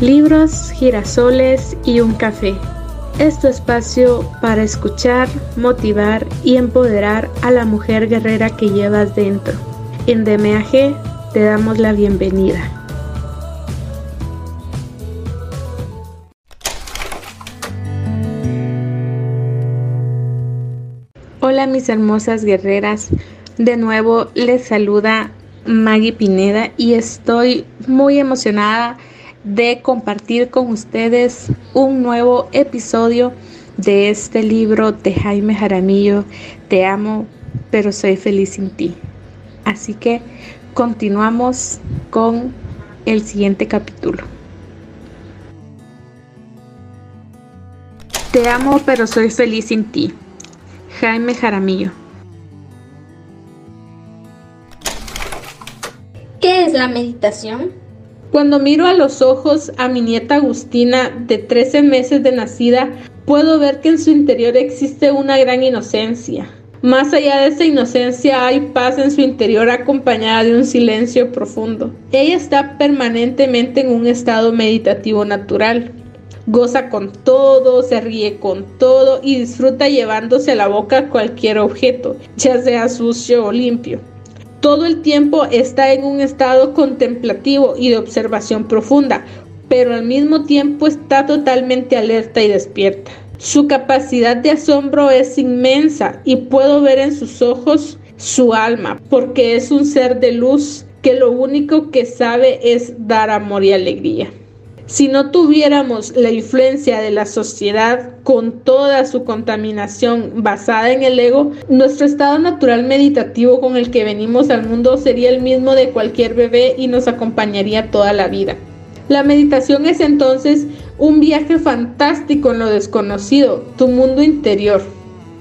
libros, girasoles y un café. Es tu espacio para escuchar, motivar y empoderar a la mujer guerrera que llevas dentro. En DMAG te damos la bienvenida. Hola mis hermosas guerreras, de nuevo les saluda Maggie Pineda y estoy muy emocionada de compartir con ustedes un nuevo episodio de este libro de Jaime Jaramillo, Te amo, pero soy feliz sin ti. Así que continuamos con el siguiente capítulo. Te amo, pero soy feliz sin ti. Jaime Jaramillo. ¿Qué es la meditación? Cuando miro a los ojos a mi nieta Agustina, de 13 meses de nacida, puedo ver que en su interior existe una gran inocencia. Más allá de esa inocencia hay paz en su interior acompañada de un silencio profundo. Ella está permanentemente en un estado meditativo natural. Goza con todo, se ríe con todo y disfruta llevándose a la boca cualquier objeto, ya sea sucio o limpio todo el tiempo está en un estado contemplativo y de observación profunda, pero al mismo tiempo está totalmente alerta y despierta. Su capacidad de asombro es inmensa y puedo ver en sus ojos su alma, porque es un ser de luz que lo único que sabe es dar amor y alegría. Si no tuviéramos la influencia de la sociedad con toda su contaminación basada en el ego, nuestro estado natural meditativo con el que venimos al mundo sería el mismo de cualquier bebé y nos acompañaría toda la vida. La meditación es entonces un viaje fantástico en lo desconocido, tu mundo interior.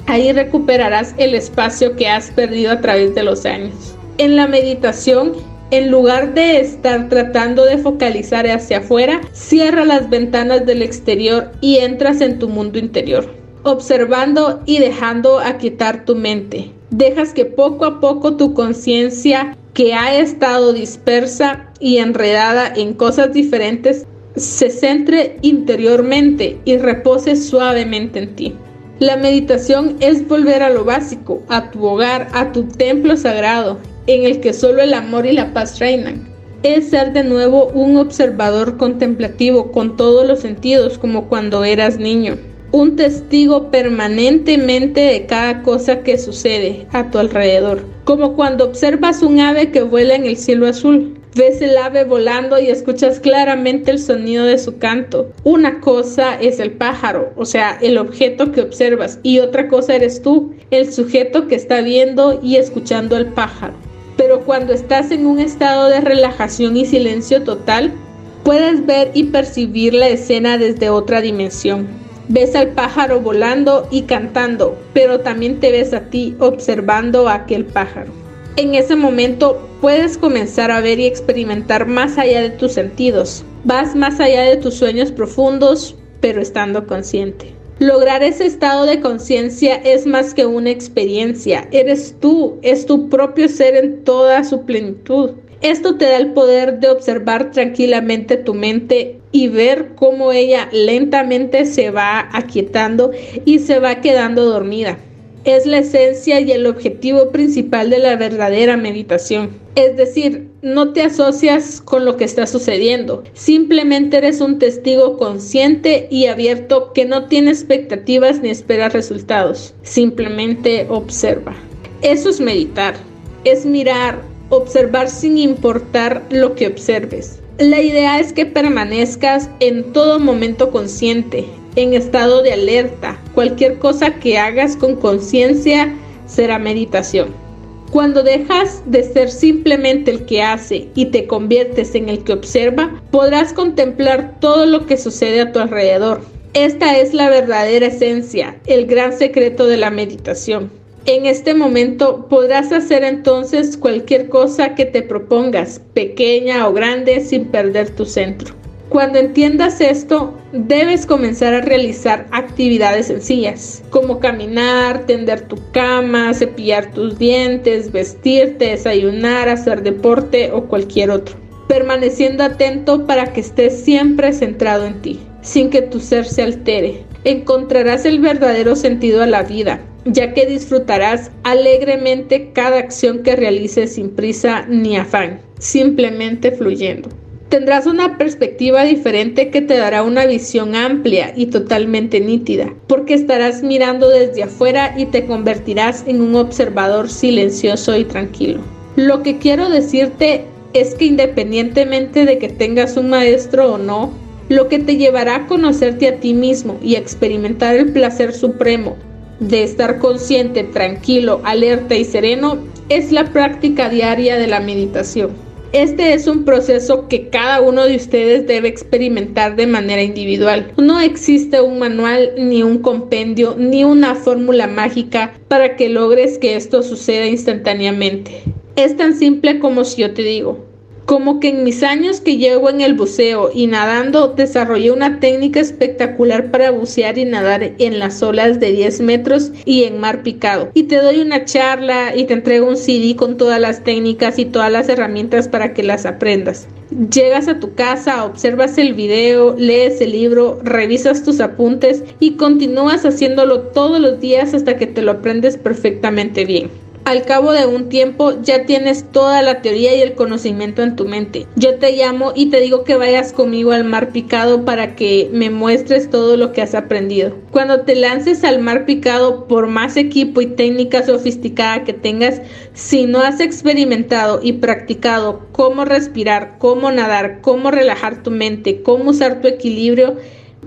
Ahí recuperarás el espacio que has perdido a través de los años. En la meditación en lugar de estar tratando de focalizar hacia afuera, cierra las ventanas del exterior y entras en tu mundo interior, observando y dejando aquietar tu mente. Dejas que poco a poco tu conciencia, que ha estado dispersa y enredada en cosas diferentes, se centre interiormente y repose suavemente en ti. La meditación es volver a lo básico, a tu hogar, a tu templo sagrado, en el que solo el amor y la paz reinan. Es ser de nuevo un observador contemplativo con todos los sentidos como cuando eras niño. Un testigo permanentemente de cada cosa que sucede a tu alrededor. Como cuando observas un ave que vuela en el cielo azul. Ves el ave volando y escuchas claramente el sonido de su canto. Una cosa es el pájaro, o sea, el objeto que observas, y otra cosa eres tú, el sujeto que está viendo y escuchando el pájaro pero cuando estás en un estado de relajación y silencio total, puedes ver y percibir la escena desde otra dimensión. Ves al pájaro volando y cantando, pero también te ves a ti observando a aquel pájaro. En ese momento puedes comenzar a ver y experimentar más allá de tus sentidos. Vas más allá de tus sueños profundos, pero estando consciente. Lograr ese estado de conciencia es más que una experiencia, eres tú, es tu propio ser en toda su plenitud. Esto te da el poder de observar tranquilamente tu mente y ver cómo ella lentamente se va aquietando y se va quedando dormida es la esencia y el objetivo principal de la verdadera meditación. Es decir, no te asocias con lo que está sucediendo, simplemente eres un testigo consciente y abierto que no tiene expectativas ni espera resultados, simplemente observa. Eso es meditar, es mirar, observar sin importar lo que observes. La idea es que permanezcas en todo momento consciente, en estado de alerta. Cualquier cosa que hagas con conciencia será meditación. Cuando dejas de ser simplemente el que hace y te conviertes en el que observa, podrás contemplar todo lo que sucede a tu alrededor. Esta es la verdadera esencia, el gran secreto de la meditación. En este momento podrás hacer entonces cualquier cosa que te propongas, pequeña o grande, sin perder tu centro. Cuando entiendas esto, debes comenzar a realizar actividades sencillas, como caminar, tender tu cama, cepillar tus dientes, vestirte, desayunar, hacer deporte o cualquier otro. permaneciendo atento para que estés siempre centrado en ti, sin que tu ser se altere. Encontrarás el verdadero sentido a la vida, ya que disfrutarás alegremente cada acción que realices sin prisa ni afán, simplemente fluyendo. Tendrás una perspectiva diferente que te dará una visión amplia y totalmente nítida, porque estarás mirando desde afuera y te convertirás en un observador silencioso y tranquilo. Lo que quiero decirte es que independientemente de que tengas un maestro o no, lo que te llevará a conocerte a ti mismo y a experimentar el placer supremo de estar consciente, tranquilo, alerta y sereno es la práctica diaria de la meditación. Este es un proceso que cada uno de ustedes debe experimentar de manera individual. No existe un manual, ni un compendio, ni una fórmula mágica para que logres que esto suceda instantáneamente. Es tan simple como si yo te digo, como que en mis años que llevo en el buceo y nadando desarrollé una técnica espectacular para bucear y nadar en las olas de 10 metros y en mar picado. Y te doy una charla y te entrego un CD con todas las técnicas y todas las herramientas para que las aprendas. Llegas a tu casa, observas el video, lees el libro, revisas tus apuntes y continúas haciéndolo todos los días hasta que te lo aprendes perfectamente bien al cabo de un tiempo ya tienes toda la teoría y el conocimiento en tu mente. Yo te llamo y te digo que vayas conmigo al mar picado para que me muestres todo lo que has aprendido. Cuando te lances al mar picado, por más equipo y técnica sofisticada que tengas, si no has experimentado y practicado cómo respirar, cómo nadar, cómo relajar tu mente, cómo usar tu equilibrio,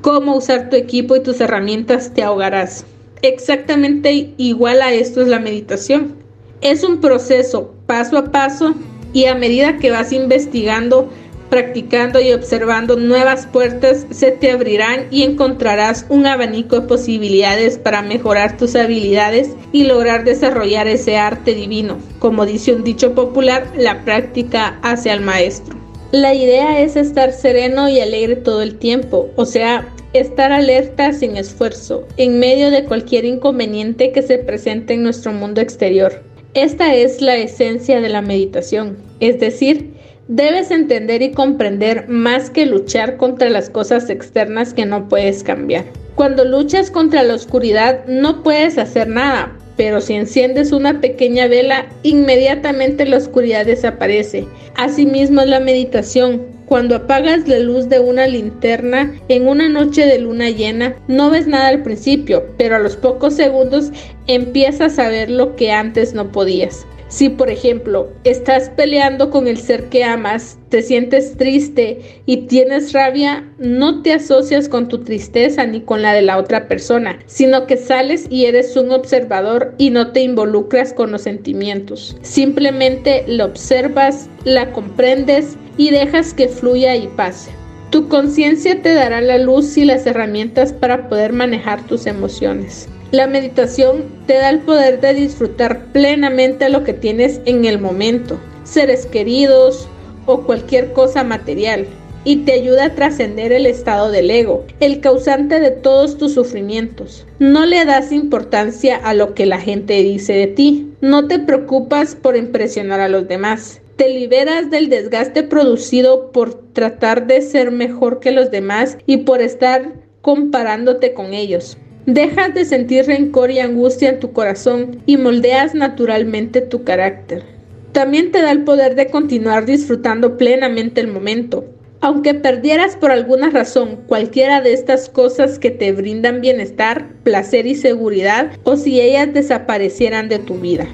cómo usar tu equipo y tus herramientas, te ahogarás. Exactamente igual a esto es la meditación. Es un proceso paso a paso y a medida que vas investigando, practicando y observando nuevas puertas se te abrirán y encontrarás un abanico de posibilidades para mejorar tus habilidades y lograr desarrollar ese arte divino. Como dice un dicho popular, la práctica hace al maestro. La idea es estar sereno y alegre todo el tiempo, o sea, estar alerta sin esfuerzo, en medio de cualquier inconveniente que se presente en nuestro mundo exterior. Esta es la esencia de la meditación, es decir, debes entender y comprender más que luchar contra las cosas externas que no puedes cambiar. Cuando luchas contra la oscuridad no puedes hacer nada, pero si enciendes una pequeña vela, inmediatamente la oscuridad desaparece. Asimismo es la meditación. Cuando apagas la luz de una linterna en una noche de luna llena, no ves nada al principio, pero a los pocos segundos empiezas a ver lo que antes no podías. Si, por ejemplo, estás peleando con el ser que amas, te sientes triste y tienes rabia, no te asocias con tu tristeza ni con la de la otra persona, sino que sales y eres un observador y no te involucras con los sentimientos. Simplemente lo observas, la comprendes y dejas que fluya y pase. Tu conciencia te dará la luz y las herramientas para poder manejar tus emociones. La meditación te da el poder de disfrutar plenamente lo que tienes en el momento, seres queridos o cualquier cosa material, y te ayuda a trascender el estado del ego, el causante de todos tus sufrimientos. No le das importancia a lo que la gente dice de ti, no te preocupas por impresionar a los demás. Te liberas del desgaste producido por tratar de ser mejor que los demás y por estar comparándote con ellos. Dejas de sentir rencor y angustia en tu corazón y moldeas naturalmente tu carácter. También te da el poder de continuar disfrutando plenamente el momento. Aunque perdieras por alguna razón cualquiera de estas cosas que te brindan bienestar, placer y seguridad, o si ellas desaparecieran de tu vida.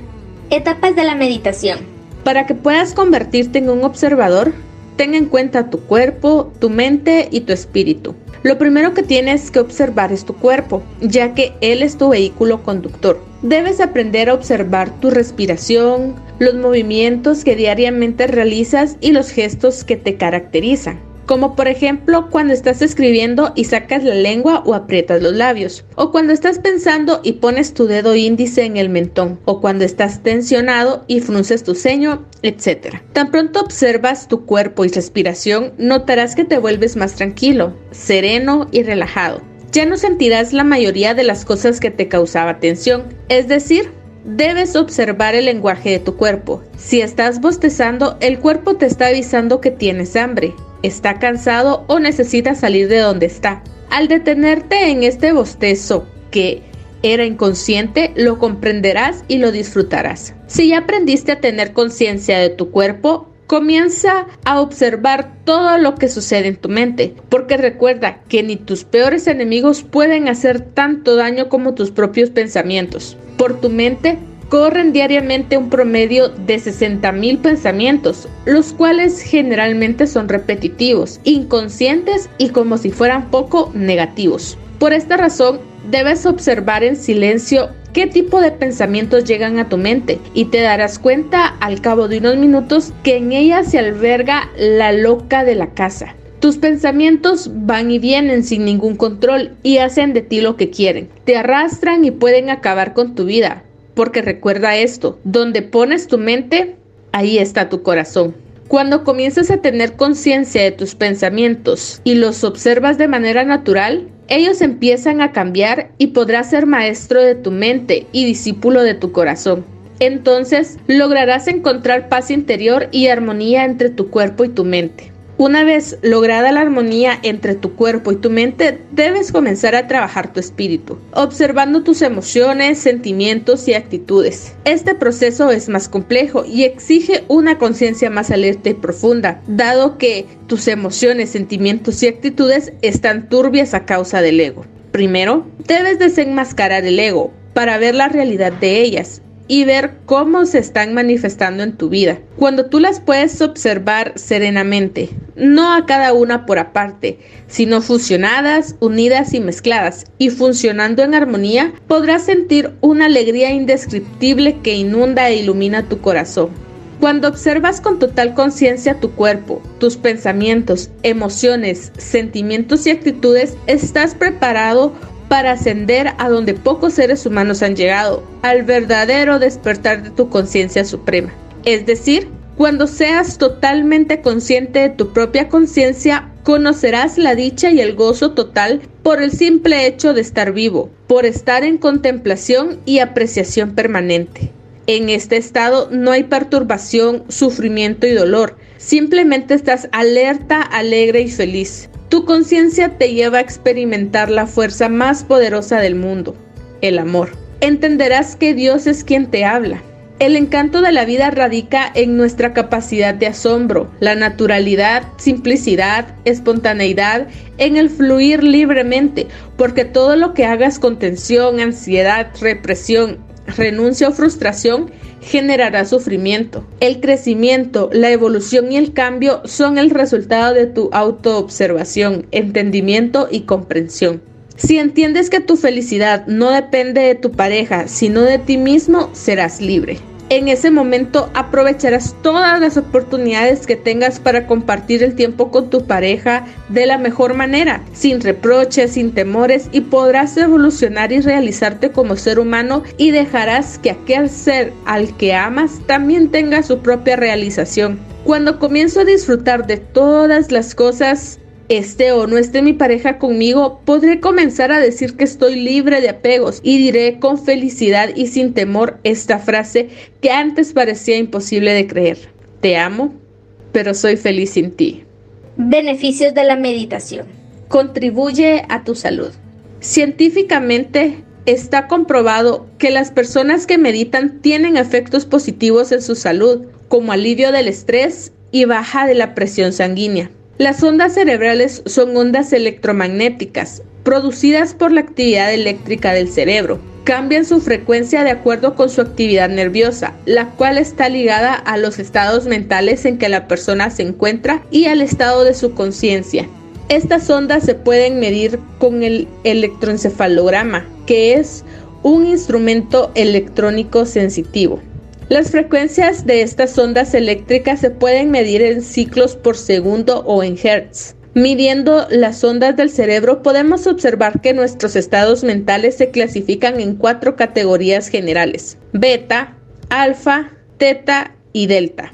Etapas de la meditación. Para que puedas convertirte en un observador, ten en cuenta tu cuerpo, tu mente y tu espíritu. Lo primero que tienes que observar es tu cuerpo, ya que él es tu vehículo conductor. Debes aprender a observar tu respiración, los movimientos que diariamente realizas y los gestos que te caracterizan como por ejemplo cuando estás escribiendo y sacas la lengua o aprietas los labios, o cuando estás pensando y pones tu dedo índice en el mentón, o cuando estás tensionado y frunces tu ceño, etc. Tan pronto observas tu cuerpo y respiración, notarás que te vuelves más tranquilo, sereno y relajado. Ya no sentirás la mayoría de las cosas que te causaba tensión, es decir, debes observar el lenguaje de tu cuerpo. Si estás bostezando, el cuerpo te está avisando que tienes hambre, está cansado o necesita salir de donde está. Al detenerte en este bostezo que era inconsciente, lo comprenderás y lo disfrutarás. Si ya aprendiste a tener conciencia de tu cuerpo, comienza a observar todo lo que sucede en tu mente, porque recuerda que ni tus peores enemigos pueden hacer tanto daño como tus propios pensamientos. Por tu mente corren diariamente un promedio de 60.000 pensamientos, los cuales generalmente son repetitivos, inconscientes y como si fueran poco negativos. Por esta razón, debes observar en silencio qué tipo de pensamientos llegan a tu mente y te darás cuenta al cabo de unos minutos que en ella se alberga la loca de la casa. Tus pensamientos van y vienen sin ningún control y hacen de ti lo que quieren. Te arrastran y pueden acabar con tu vida. Porque recuerda esto, donde pones tu mente, ahí está tu corazón. Cuando comienzas a tener conciencia de tus pensamientos y los observas de manera natural, ellos empiezan a cambiar y podrás ser maestro de tu mente y discípulo de tu corazón. Entonces lograrás encontrar paz interior y armonía entre tu cuerpo y tu mente. Una vez lograda la armonía entre tu cuerpo y tu mente, debes comenzar a trabajar tu espíritu, observando tus emociones, sentimientos y actitudes. Este proceso es más complejo y exige una conciencia más alerta y profunda, dado que tus emociones, sentimientos y actitudes están turbias a causa del ego. Primero, debes desenmascarar el ego para ver la realidad de ellas y ver cómo se están manifestando en tu vida. Cuando tú las puedes observar serenamente, no a cada una por aparte, sino fusionadas, unidas y mezcladas, y funcionando en armonía, podrás sentir una alegría indescriptible que inunda e ilumina tu corazón. Cuando observas con total conciencia tu cuerpo, tus pensamientos, emociones, sentimientos y actitudes, estás preparado para ascender a donde pocos seres humanos han llegado, al verdadero despertar de tu conciencia suprema. Es decir, cuando seas totalmente consciente de tu propia conciencia, conocerás la dicha y el gozo total por el simple hecho de estar vivo, por estar en contemplación y apreciación permanente. En este estado no hay perturbación, sufrimiento y dolor, simplemente estás alerta, alegre y feliz. Tu conciencia te lleva a experimentar la fuerza más poderosa del mundo, el amor. Entenderás que Dios es quien te habla. El encanto de la vida radica en nuestra capacidad de asombro, la naturalidad, simplicidad, espontaneidad, en el fluir libremente, porque todo lo que hagas con tensión, ansiedad, represión, renuncia o frustración generará sufrimiento. El crecimiento, la evolución y el cambio son el resultado de tu autoobservación, entendimiento y comprensión. Si entiendes que tu felicidad no depende de tu pareja, sino de ti mismo, serás libre en ese momento aprovecharás todas las oportunidades que tengas para compartir el tiempo con tu pareja de la mejor manera, sin reproches, sin temores y podrás evolucionar y realizarte como ser humano y dejarás que aquel ser al que amas también tenga su propia realización. Cuando comienzo a disfrutar de todas las cosas esté o no esté mi pareja conmigo, podré comenzar a decir que estoy libre de apegos y diré con felicidad y sin temor esta frase que antes parecía imposible de creer. Te amo, pero soy feliz sin ti. Beneficios de la meditación. Contribuye a tu salud. Científicamente está comprobado que las personas que meditan tienen efectos positivos en su salud, como alivio del estrés y baja de la presión sanguínea. Las ondas cerebrales son ondas electromagnéticas producidas por la actividad eléctrica del cerebro. Cambian su frecuencia de acuerdo con su actividad nerviosa, la cual está ligada a los estados mentales en que la persona se encuentra y al estado de su conciencia. Estas ondas se pueden medir con el electroencefalograma, que es un instrumento electrónico sensitivo. Las frecuencias de estas ondas eléctricas se pueden medir en ciclos por segundo o en hertz. Midiendo las ondas del cerebro podemos observar que nuestros estados mentales se clasifican en cuatro categorías generales, beta, alfa, teta y delta.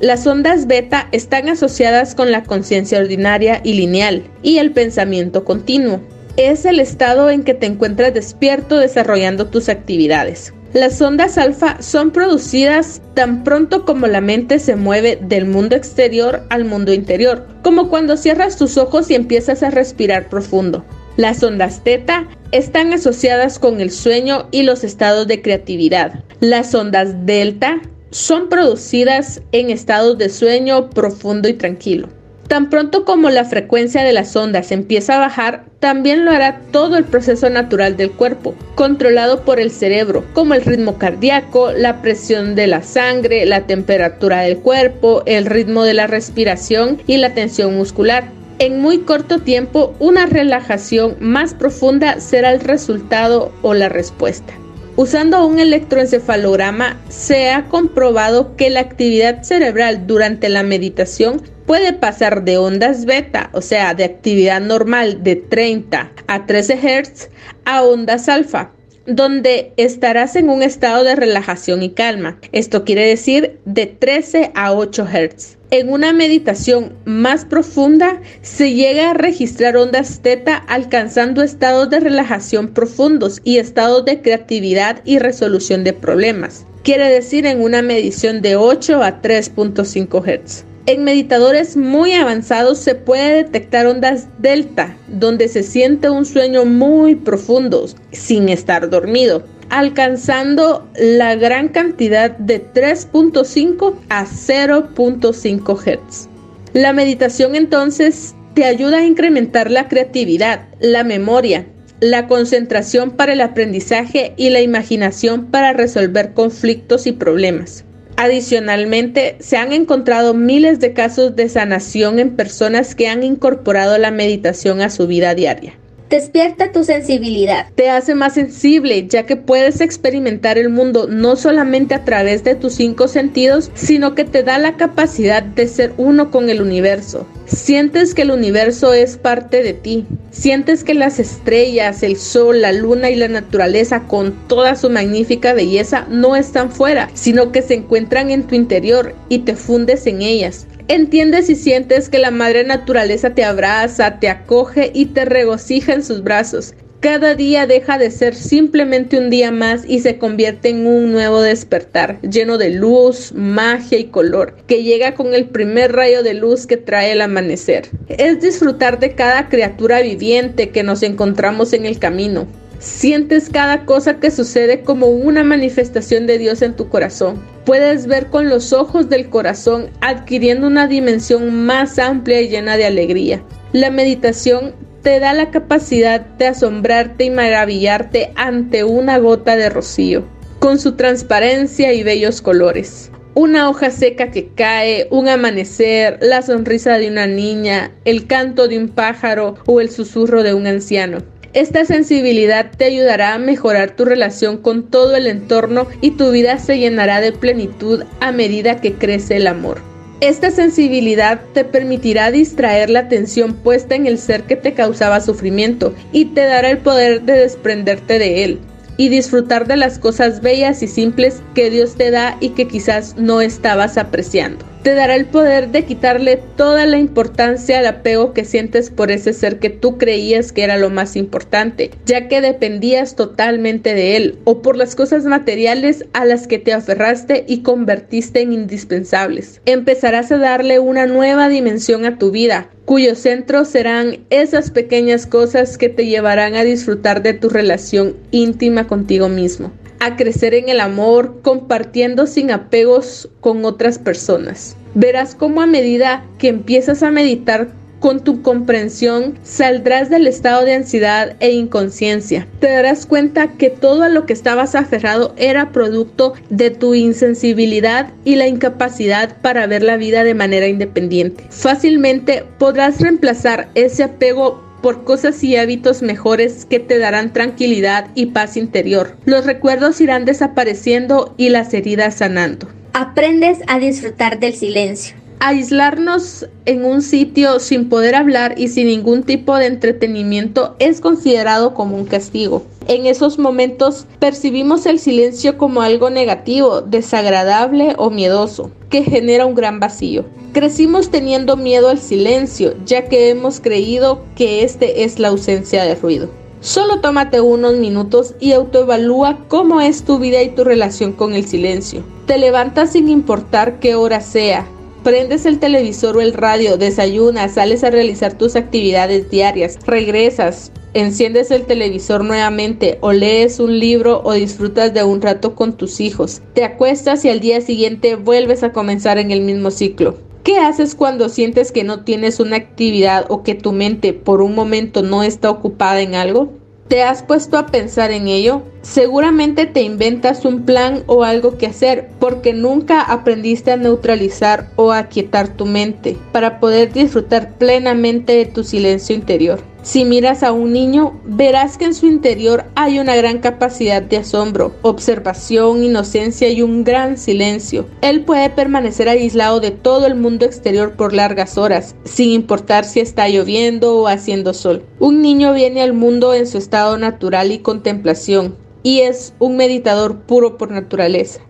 Las ondas beta están asociadas con la conciencia ordinaria y lineal y el pensamiento continuo. Es el estado en que te encuentras despierto desarrollando tus actividades. Las ondas alfa son producidas tan pronto como la mente se mueve del mundo exterior al mundo interior, como cuando cierras tus ojos y empiezas a respirar profundo. Las ondas teta están asociadas con el sueño y los estados de creatividad. Las ondas delta son producidas en estados de sueño profundo y tranquilo. Tan pronto como la frecuencia de las ondas empieza a bajar, también lo hará todo el proceso natural del cuerpo, controlado por el cerebro, como el ritmo cardíaco, la presión de la sangre, la temperatura del cuerpo, el ritmo de la respiración y la tensión muscular. En muy corto tiempo, una relajación más profunda será el resultado o la respuesta. Usando un electroencefalograma se ha comprobado que la actividad cerebral durante la meditación puede pasar de ondas beta, o sea, de actividad normal de 30 a 13 Hz, a ondas alfa, donde estarás en un estado de relajación y calma. Esto quiere decir de 13 a 8 Hz. En una meditación más profunda se llega a registrar ondas teta alcanzando estados de relajación profundos y estados de creatividad y resolución de problemas. Quiere decir en una medición de 8 a 3.5 Hz. En meditadores muy avanzados se puede detectar ondas delta, donde se siente un sueño muy profundo sin estar dormido, alcanzando la gran cantidad de 3.5 a 0.5 Hz. La meditación entonces te ayuda a incrementar la creatividad, la memoria, la concentración para el aprendizaje y la imaginación para resolver conflictos y problemas. Adicionalmente, se han encontrado miles de casos de sanación en personas que han incorporado la meditación a su vida diaria. Despierta tu sensibilidad. Te hace más sensible, ya que puedes experimentar el mundo no solamente a través de tus cinco sentidos, sino que te da la capacidad de ser uno con el universo. Sientes que el universo es parte de ti. Sientes que las estrellas, el sol, la luna y la naturaleza con toda su magnífica belleza no están fuera, sino que se encuentran en tu interior y te fundes en ellas. Entiendes y sientes que la madre naturaleza te abraza, te acoge y te regocija en sus brazos. Cada día deja de ser simplemente un día más y se convierte en un nuevo despertar, lleno de luz, magia y color, que llega con el primer rayo de luz que trae el amanecer. Es disfrutar de cada criatura viviente que nos encontramos en el camino. Sientes cada cosa que sucede como una manifestación de Dios en tu corazón. Puedes ver con los ojos del corazón adquiriendo una dimensión más amplia y llena de alegría. La meditación te da la capacidad de asombrarte y maravillarte ante una gota de rocío, con su transparencia y bellos colores. Una hoja seca que cae, un amanecer, la sonrisa de una niña, el canto de un pájaro o el susurro de un anciano. Esta sensibilidad te ayudará a mejorar tu relación con todo el entorno y tu vida se llenará de plenitud a medida que crece el amor. Esta sensibilidad te permitirá distraer la atención puesta en el ser que te causaba sufrimiento y te dará el poder de desprenderte de él y disfrutar de las cosas bellas y simples que Dios te da y que quizás no estabas apreciando te dará el poder de quitarle toda la importancia al apego que sientes por ese ser que tú creías que era lo más importante, ya que dependías totalmente de él, o por las cosas materiales a las que te aferraste y convertiste en indispensables. Empezarás a darle una nueva dimensión a tu vida, cuyo centro serán esas pequeñas cosas que te llevarán a disfrutar de tu relación íntima contigo mismo a crecer en el amor, compartiendo sin apegos con otras personas. Verás cómo a medida que empiezas a meditar con tu comprensión saldrás del estado de ansiedad e inconsciencia. Te darás cuenta que todo a lo que estabas aferrado era producto de tu insensibilidad y la incapacidad para ver la vida de manera independiente. Fácilmente podrás reemplazar ese apego por cosas y hábitos mejores que te darán tranquilidad y paz interior. Los recuerdos irán desapareciendo y las heridas sanando. Aprendes a disfrutar del silencio. Aislarnos en un sitio sin poder hablar y sin ningún tipo de entretenimiento es considerado como un castigo. En esos momentos percibimos el silencio como algo negativo, desagradable o miedoso, que genera un gran vacío. Crecimos teniendo miedo al silencio, ya que hemos creído que este es la ausencia de ruido. Solo tómate unos minutos y autoevalúa cómo es tu vida y tu relación con el silencio. Te levantas sin importar qué hora sea. Prendes el televisor o el radio, desayunas, sales a realizar tus actividades diarias, regresas, enciendes el televisor nuevamente o lees un libro o disfrutas de un rato con tus hijos. Te acuestas y al día siguiente vuelves a comenzar en el mismo ciclo. ¿Qué haces cuando sientes que no tienes una actividad o que tu mente por un momento no está ocupada en algo? ¿Te has puesto a pensar en ello? Seguramente te inventas un plan o algo que hacer porque nunca aprendiste a neutralizar o a quietar tu mente para poder disfrutar plenamente de tu silencio interior. Si miras a un niño, verás que en su interior hay una gran capacidad de asombro, observación, inocencia y un gran silencio. Él puede permanecer aislado de todo el mundo exterior por largas horas, sin importar si está lloviendo o haciendo sol. Un niño viene al mundo en su estado natural y contemplación, y es un meditador puro por naturaleza.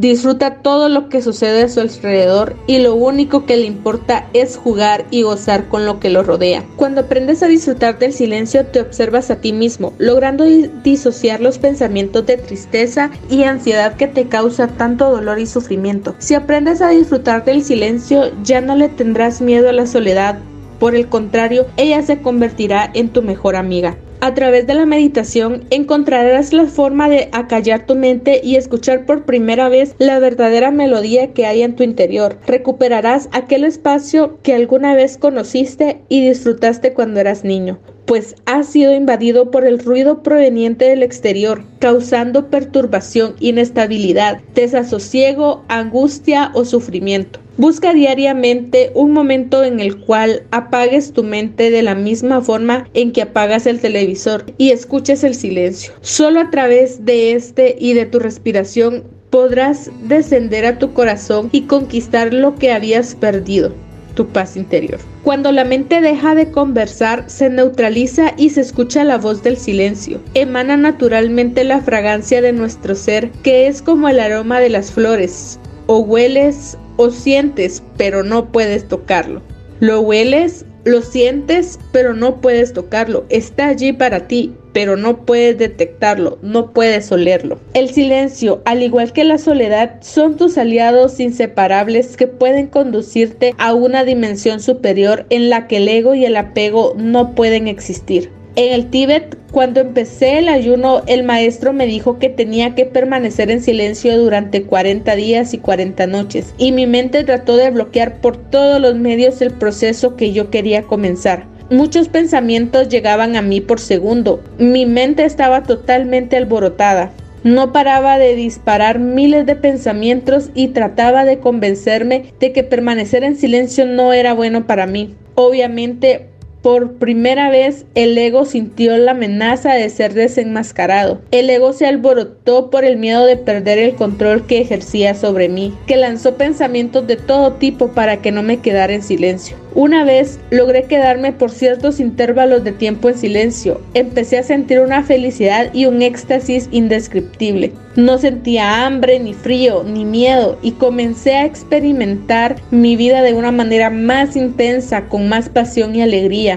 Disfruta todo lo que sucede a su alrededor y lo único que le importa es jugar y gozar con lo que lo rodea. Cuando aprendes a disfrutar del silencio te observas a ti mismo, logrando disociar los pensamientos de tristeza y ansiedad que te causa tanto dolor y sufrimiento. Si aprendes a disfrutar del silencio ya no le tendrás miedo a la soledad, por el contrario, ella se convertirá en tu mejor amiga. A través de la meditación encontrarás la forma de acallar tu mente y escuchar por primera vez la verdadera melodía que hay en tu interior. Recuperarás aquel espacio que alguna vez conociste y disfrutaste cuando eras niño pues ha sido invadido por el ruido proveniente del exterior, causando perturbación, inestabilidad, desasosiego, angustia o sufrimiento. Busca diariamente un momento en el cual apagues tu mente de la misma forma en que apagas el televisor y escuches el silencio. Solo a través de este y de tu respiración podrás descender a tu corazón y conquistar lo que habías perdido tu paz interior. Cuando la mente deja de conversar, se neutraliza y se escucha la voz del silencio. Emana naturalmente la fragancia de nuestro ser, que es como el aroma de las flores. O hueles o sientes, pero no puedes tocarlo. Lo hueles, lo sientes, pero no puedes tocarlo. Está allí para ti, pero no puedes detectarlo, no puedes olerlo. El silencio, al igual que la soledad, son tus aliados inseparables que pueden conducirte a una dimensión superior en la que el ego y el apego no pueden existir. En el Tíbet, cuando empecé el ayuno, el maestro me dijo que tenía que permanecer en silencio durante 40 días y 40 noches, y mi mente trató de bloquear por todos los medios el proceso que yo quería comenzar. Muchos pensamientos llegaban a mí por segundo. Mi mente estaba totalmente alborotada. No paraba de disparar miles de pensamientos y trataba de convencerme de que permanecer en silencio no era bueno para mí. Obviamente por primera vez el ego sintió la amenaza de ser desenmascarado. El ego se alborotó por el miedo de perder el control que ejercía sobre mí, que lanzó pensamientos de todo tipo para que no me quedara en silencio. Una vez logré quedarme por ciertos intervalos de tiempo en silencio. Empecé a sentir una felicidad y un éxtasis indescriptible. No sentía hambre, ni frío, ni miedo y comencé a experimentar mi vida de una manera más intensa, con más pasión y alegría.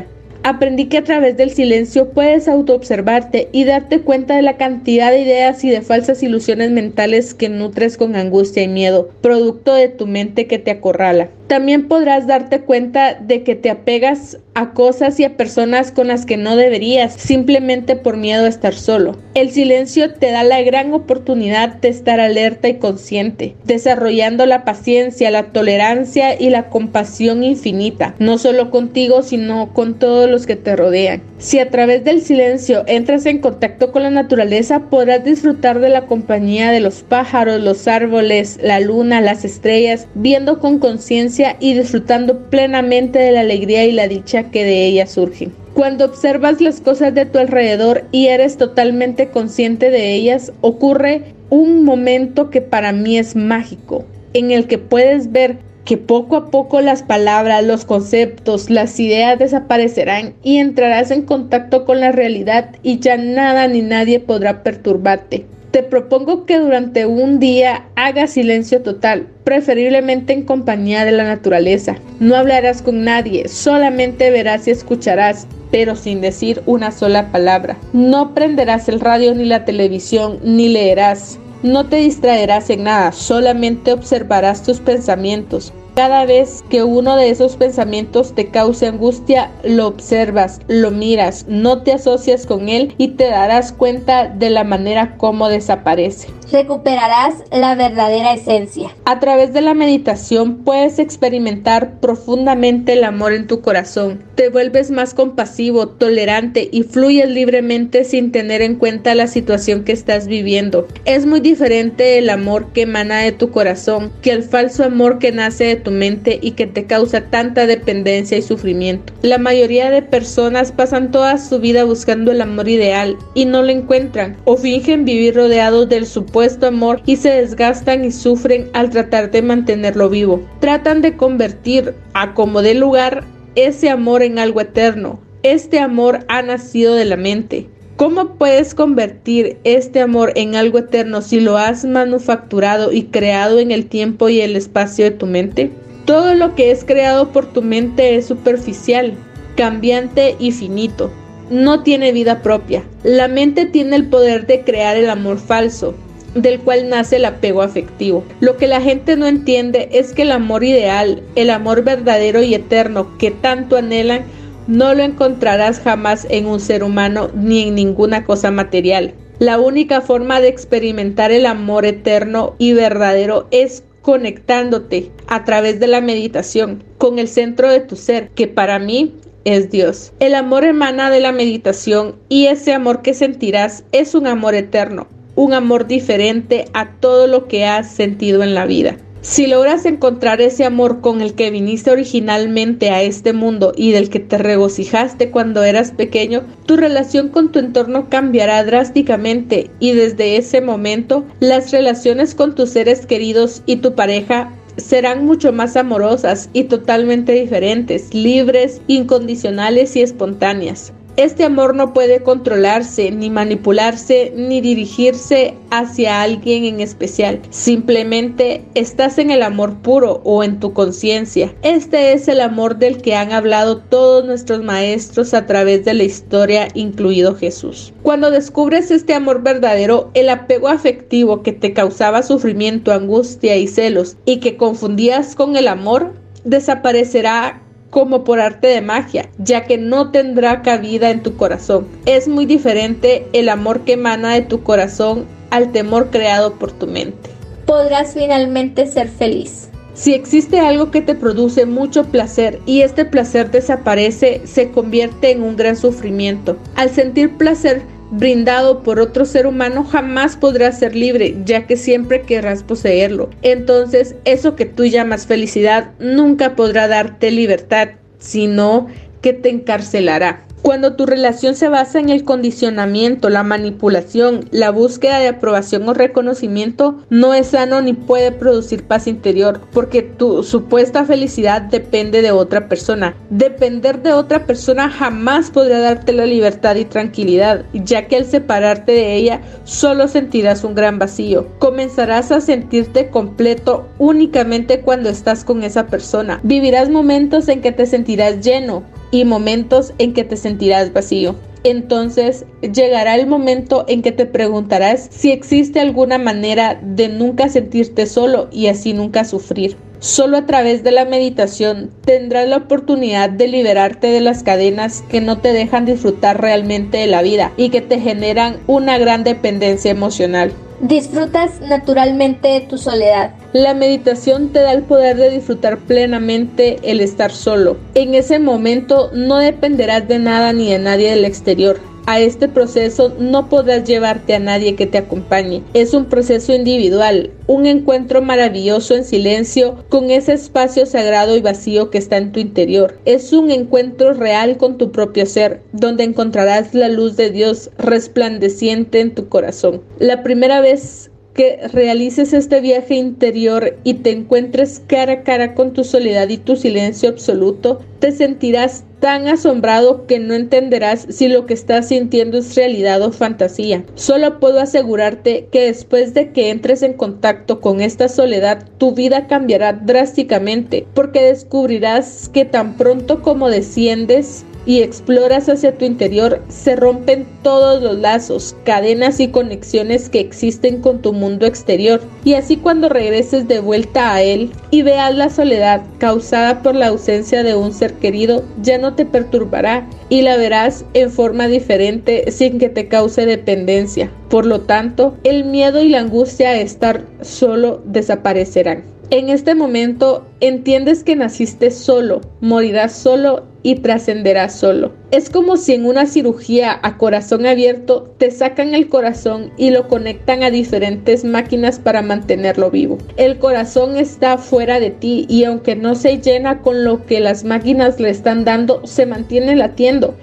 Aprendí que a través del silencio puedes autoobservarte y darte cuenta de la cantidad de ideas y de falsas ilusiones mentales que nutres con angustia y miedo, producto de tu mente que te acorrala. También podrás darte cuenta de que te apegas a cosas y a personas con las que no deberías, simplemente por miedo a estar solo. El silencio te da la gran oportunidad de estar alerta y consciente, desarrollando la paciencia, la tolerancia y la compasión infinita, no solo contigo, sino con todos los que te rodean. Si a través del silencio entras en contacto con la naturaleza, podrás disfrutar de la compañía de los pájaros, los árboles, la luna, las estrellas, viendo con conciencia y disfrutando plenamente de la alegría y la dicha que de ella surgen. Cuando observas las cosas de tu alrededor y eres totalmente consciente de ellas, ocurre un momento que para mí es mágico, en el que puedes ver que poco a poco las palabras, los conceptos, las ideas desaparecerán y entrarás en contacto con la realidad y ya nada ni nadie podrá perturbarte. Te propongo que durante un día hagas silencio total, preferiblemente en compañía de la naturaleza. No hablarás con nadie, solamente verás y escucharás, pero sin decir una sola palabra. No prenderás el radio ni la televisión, ni leerás. No te distraerás en nada, solamente observarás tus pensamientos. Cada vez que uno de esos pensamientos te cause angustia, lo observas, lo miras, no te asocias con él y te darás cuenta de la manera como desaparece. Recuperarás la verdadera esencia. A través de la meditación puedes experimentar profundamente el amor en tu corazón. Te vuelves más compasivo, tolerante y fluyes libremente sin tener en cuenta la situación que estás viviendo. Es muy diferente el amor que emana de tu corazón que el falso amor que nace de tu mente y que te causa tanta dependencia y sufrimiento. La mayoría de personas pasan toda su vida buscando el amor ideal y no lo encuentran o fingen vivir rodeados del supuesto amor y se desgastan y sufren al tratar de mantenerlo vivo. Tratan de convertir a como de lugar ese amor en algo eterno. Este amor ha nacido de la mente. ¿Cómo puedes convertir este amor en algo eterno si lo has manufacturado y creado en el tiempo y el espacio de tu mente? Todo lo que es creado por tu mente es superficial, cambiante y finito. No tiene vida propia. La mente tiene el poder de crear el amor falso, del cual nace el apego afectivo. Lo que la gente no entiende es que el amor ideal, el amor verdadero y eterno que tanto anhelan, no lo encontrarás jamás en un ser humano ni en ninguna cosa material. La única forma de experimentar el amor eterno y verdadero es conectándote a través de la meditación con el centro de tu ser, que para mí es Dios. El amor emana de la meditación y ese amor que sentirás es un amor eterno, un amor diferente a todo lo que has sentido en la vida. Si logras encontrar ese amor con el que viniste originalmente a este mundo y del que te regocijaste cuando eras pequeño, tu relación con tu entorno cambiará drásticamente y desde ese momento las relaciones con tus seres queridos y tu pareja serán mucho más amorosas y totalmente diferentes, libres, incondicionales y espontáneas. Este amor no puede controlarse, ni manipularse, ni dirigirse hacia alguien en especial. Simplemente estás en el amor puro o en tu conciencia. Este es el amor del que han hablado todos nuestros maestros a través de la historia, incluido Jesús. Cuando descubres este amor verdadero, el apego afectivo que te causaba sufrimiento, angustia y celos y que confundías con el amor, desaparecerá como por arte de magia, ya que no tendrá cabida en tu corazón. Es muy diferente el amor que emana de tu corazón al temor creado por tu mente. Podrás finalmente ser feliz. Si existe algo que te produce mucho placer y este placer desaparece, se convierte en un gran sufrimiento. Al sentir placer, brindado por otro ser humano jamás podrás ser libre, ya que siempre querrás poseerlo. Entonces, eso que tú llamas felicidad nunca podrá darte libertad, sino que te encarcelará. Cuando tu relación se basa en el condicionamiento, la manipulación, la búsqueda de aprobación o reconocimiento, no es sano ni puede producir paz interior, porque tu supuesta felicidad depende de otra persona. Depender de otra persona jamás podrá darte la libertad y tranquilidad, ya que al separarte de ella solo sentirás un gran vacío. Comenzarás a sentirte completo únicamente cuando estás con esa persona. Vivirás momentos en que te sentirás lleno, y momentos en que te sentirás vacío. Entonces llegará el momento en que te preguntarás si existe alguna manera de nunca sentirte solo y así nunca sufrir. Solo a través de la meditación tendrás la oportunidad de liberarte de las cadenas que no te dejan disfrutar realmente de la vida y que te generan una gran dependencia emocional. Disfrutas naturalmente de tu soledad. La meditación te da el poder de disfrutar plenamente el estar solo. En ese momento no dependerás de nada ni de nadie del exterior a este proceso no podrás llevarte a nadie que te acompañe. Es un proceso individual, un encuentro maravilloso en silencio con ese espacio sagrado y vacío que está en tu interior. Es un encuentro real con tu propio ser, donde encontrarás la luz de Dios resplandeciente en tu corazón. La primera vez que realices este viaje interior y te encuentres cara a cara con tu soledad y tu silencio absoluto, te sentirás tan asombrado que no entenderás si lo que estás sintiendo es realidad o fantasía. Solo puedo asegurarte que después de que entres en contacto con esta soledad, tu vida cambiará drásticamente, porque descubrirás que tan pronto como desciendes y exploras hacia tu interior, se rompen todos los lazos, cadenas y conexiones que existen con tu mundo exterior. Y así cuando regreses de vuelta a él y veas la soledad causada por la ausencia de un ser querido, ya no te perturbará y la verás en forma diferente sin que te cause dependencia. Por lo tanto, el miedo y la angustia a estar solo desaparecerán. En este momento entiendes que naciste solo, morirás solo y trascenderás solo. Es como si en una cirugía a corazón abierto te sacan el corazón y lo conectan a diferentes máquinas para mantenerlo vivo. El corazón está fuera de ti y aunque no se llena con lo que las máquinas le están dando, se mantiene latiendo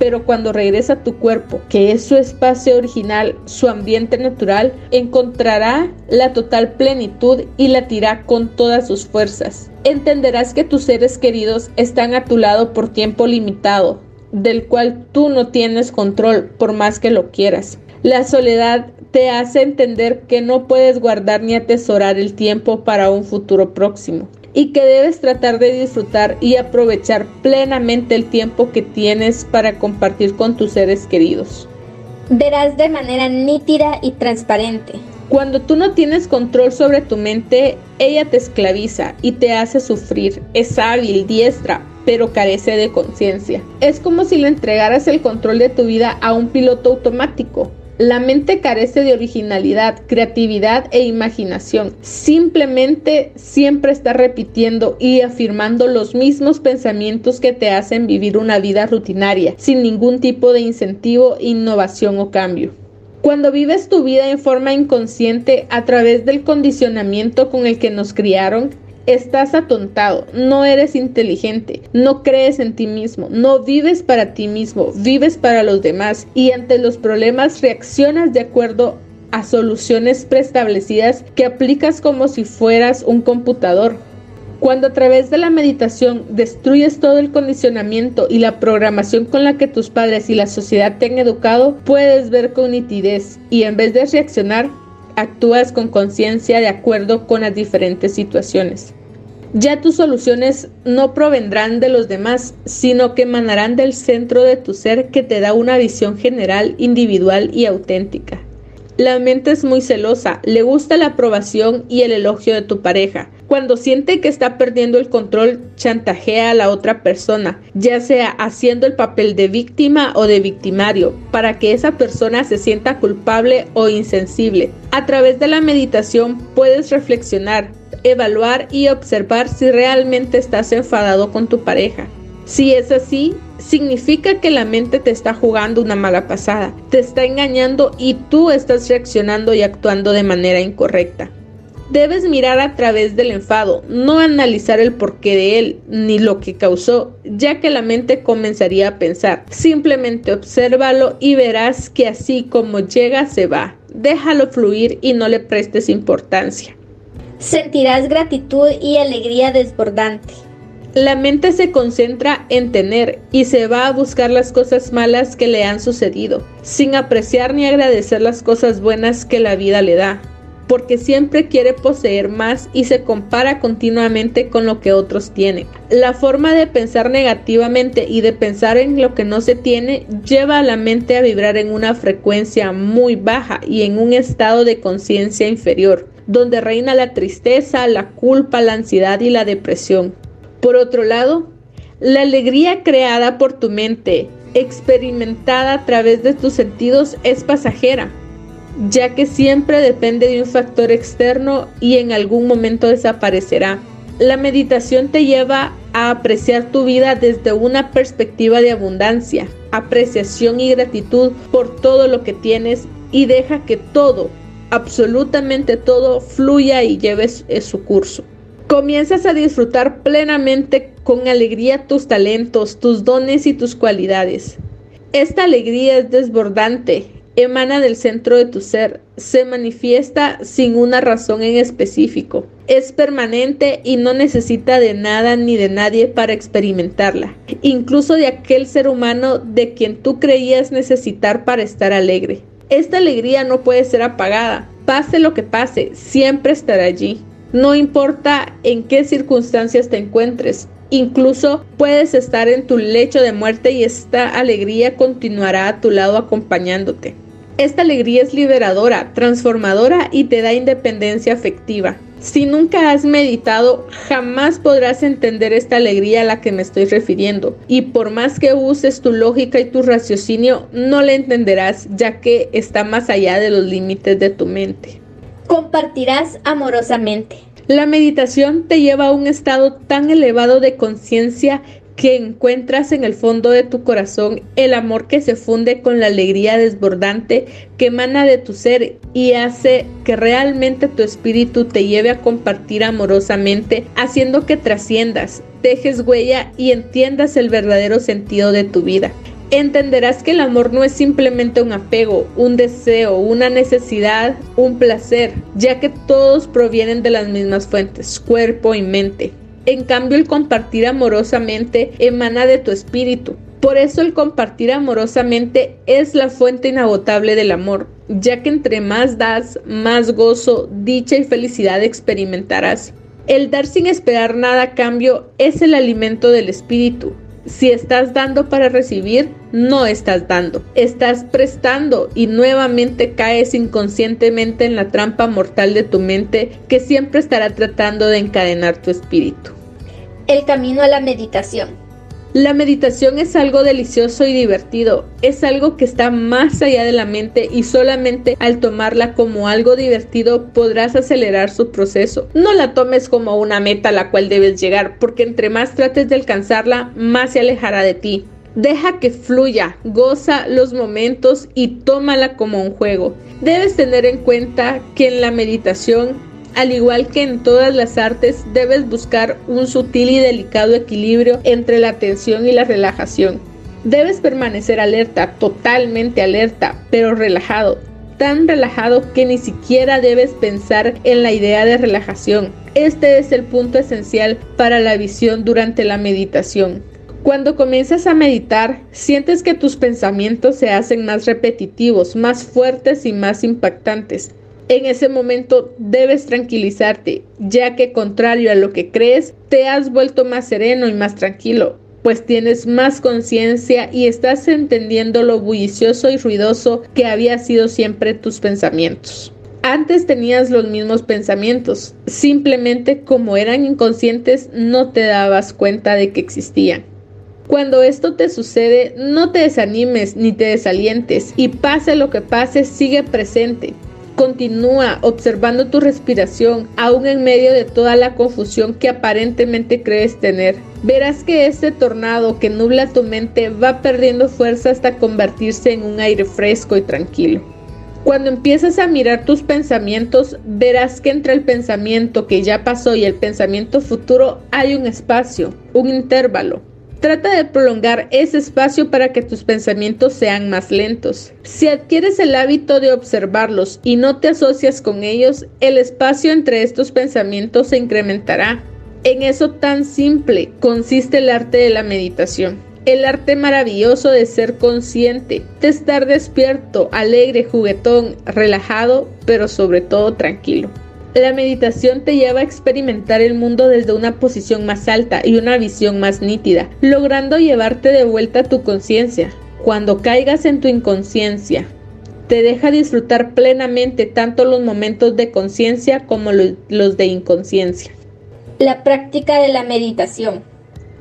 pero cuando regresa a tu cuerpo, que es su espacio original, su ambiente natural, encontrará la total plenitud y latirá con todas sus fuerzas. Entenderás que tus seres queridos están a tu lado por tiempo limitado, del cual tú no tienes control por más que lo quieras. La soledad te hace entender que no puedes guardar ni atesorar el tiempo para un futuro próximo y que debes tratar de disfrutar y aprovechar plenamente el tiempo que tienes para compartir con tus seres queridos. Verás de manera nítida y transparente. Cuando tú no tienes control sobre tu mente, ella te esclaviza y te hace sufrir. Es hábil, diestra, pero carece de conciencia. Es como si le entregaras el control de tu vida a un piloto automático la mente carece de originalidad, creatividad e imaginación. Simplemente siempre está repitiendo y afirmando los mismos pensamientos que te hacen vivir una vida rutinaria, sin ningún tipo de incentivo, innovación o cambio. Cuando vives tu vida en forma inconsciente a través del condicionamiento con el que nos criaron, Estás atontado, no eres inteligente, no crees en ti mismo, no vives para ti mismo, vives para los demás y ante los problemas reaccionas de acuerdo a soluciones preestablecidas que aplicas como si fueras un computador. Cuando a través de la meditación destruyes todo el condicionamiento y la programación con la que tus padres y la sociedad te han educado, puedes ver con nitidez y en vez de reaccionar, actúas con conciencia de acuerdo con las diferentes situaciones. Ya tus soluciones no provendrán de los demás, sino que emanarán del centro de tu ser que te da una visión general, individual y auténtica. La mente es muy celosa, le gusta la aprobación y el elogio de tu pareja. Cuando siente que está perdiendo el control, chantajea a la otra persona, ya sea haciendo el papel de víctima o de victimario, para que esa persona se sienta culpable o insensible. A través de la meditación puedes reflexionar, evaluar y observar si realmente estás enfadado con tu pareja. Si es así, significa que la mente te está jugando una mala pasada, te está engañando y tú estás reaccionando y actuando de manera incorrecta. Debes mirar a través del enfado, no analizar el porqué de él ni lo que causó, ya que la mente comenzaría a pensar. Simplemente obsérvalo y verás que así como llega se va. Déjalo fluir y no le prestes importancia sentirás gratitud y alegría desbordante. La mente se concentra en tener y se va a buscar las cosas malas que le han sucedido, sin apreciar ni agradecer las cosas buenas que la vida le da, porque siempre quiere poseer más y se compara continuamente con lo que otros tienen. La forma de pensar negativamente y de pensar en lo que no se tiene lleva a la mente a vibrar en una frecuencia muy baja y en un estado de conciencia inferior donde reina la tristeza, la culpa, la ansiedad y la depresión. Por otro lado, la alegría creada por tu mente, experimentada a través de tus sentidos, es pasajera, ya que siempre depende de un factor externo y en algún momento desaparecerá. La meditación te lleva a apreciar tu vida desde una perspectiva de abundancia, apreciación y gratitud por todo lo que tienes y deja que todo, absolutamente todo fluya y lleves su curso. Comienzas a disfrutar plenamente con alegría tus talentos, tus dones y tus cualidades. Esta alegría es desbordante, emana del centro de tu ser, se manifiesta sin una razón en específico. Es permanente y no necesita de nada ni de nadie para experimentarla, incluso de aquel ser humano de quien tú creías necesitar para estar alegre. Esta alegría no puede ser apagada, pase lo que pase, siempre estará allí. No importa en qué circunstancias te encuentres, incluso puedes estar en tu lecho de muerte y esta alegría continuará a tu lado acompañándote. Esta alegría es liberadora, transformadora y te da independencia afectiva. Si nunca has meditado, jamás podrás entender esta alegría a la que me estoy refiriendo. Y por más que uses tu lógica y tu raciocinio, no la entenderás, ya que está más allá de los límites de tu mente compartirás amorosamente. La meditación te lleva a un estado tan elevado de conciencia que encuentras en el fondo de tu corazón el amor que se funde con la alegría desbordante que emana de tu ser y hace que realmente tu espíritu te lleve a compartir amorosamente, haciendo que trasciendas, dejes huella y entiendas el verdadero sentido de tu vida entenderás que el amor no es simplemente un apego, un deseo, una necesidad, un placer, ya que todos provienen de las mismas fuentes, cuerpo y mente. En cambio, el compartir amorosamente emana de tu espíritu. Por eso el compartir amorosamente es la fuente inagotable del amor, ya que entre más das, más gozo, dicha y felicidad experimentarás. El dar sin esperar nada a cambio es el alimento del espíritu, si estás dando para recibir, no estás dando, estás prestando y nuevamente caes inconscientemente en la trampa mortal de tu mente que siempre estará tratando de encadenar tu espíritu. El camino a la meditación. La meditación es algo delicioso y divertido, es algo que está más allá de la mente y solamente al tomarla como algo divertido podrás acelerar su proceso. No la tomes como una meta a la cual debes llegar, porque entre más trates de alcanzarla, más se alejará de ti. Deja que fluya, goza los momentos y tómala como un juego. Debes tener en cuenta que en la meditación al igual que en todas las artes, debes buscar un sutil y delicado equilibrio entre la tensión y la relajación. Debes permanecer alerta, totalmente alerta, pero relajado, tan relajado que ni siquiera debes pensar en la idea de relajación. Este es el punto esencial para la visión durante la meditación. Cuando comienzas a meditar, sientes que tus pensamientos se hacen más repetitivos, más fuertes y más impactantes. En ese momento debes tranquilizarte, ya que contrario a lo que crees, te has vuelto más sereno y más tranquilo, pues tienes más conciencia y estás entendiendo lo bullicioso y ruidoso que había sido siempre tus pensamientos. Antes tenías los mismos pensamientos, simplemente como eran inconscientes no te dabas cuenta de que existían. Cuando esto te sucede, no te desanimes ni te desalientes y pase lo que pase, sigue presente, Continúa observando tu respiración, aún en medio de toda la confusión que aparentemente crees tener. Verás que este tornado que nubla tu mente va perdiendo fuerza hasta convertirse en un aire fresco y tranquilo. Cuando empiezas a mirar tus pensamientos, verás que entre el pensamiento que ya pasó y el pensamiento futuro hay un espacio, un intervalo. Trata de prolongar ese espacio para que tus pensamientos sean más lentos. Si adquieres el hábito de observarlos y no te asocias con ellos, el espacio entre estos pensamientos se incrementará. En eso tan simple consiste el arte de la meditación. El arte maravilloso de ser consciente, de estar despierto, alegre, juguetón, relajado, pero sobre todo tranquilo. La meditación te lleva a experimentar el mundo desde una posición más alta y una visión más nítida, logrando llevarte de vuelta a tu conciencia. Cuando caigas en tu inconsciencia, te deja disfrutar plenamente tanto los momentos de conciencia como los de inconsciencia. La práctica de la meditación.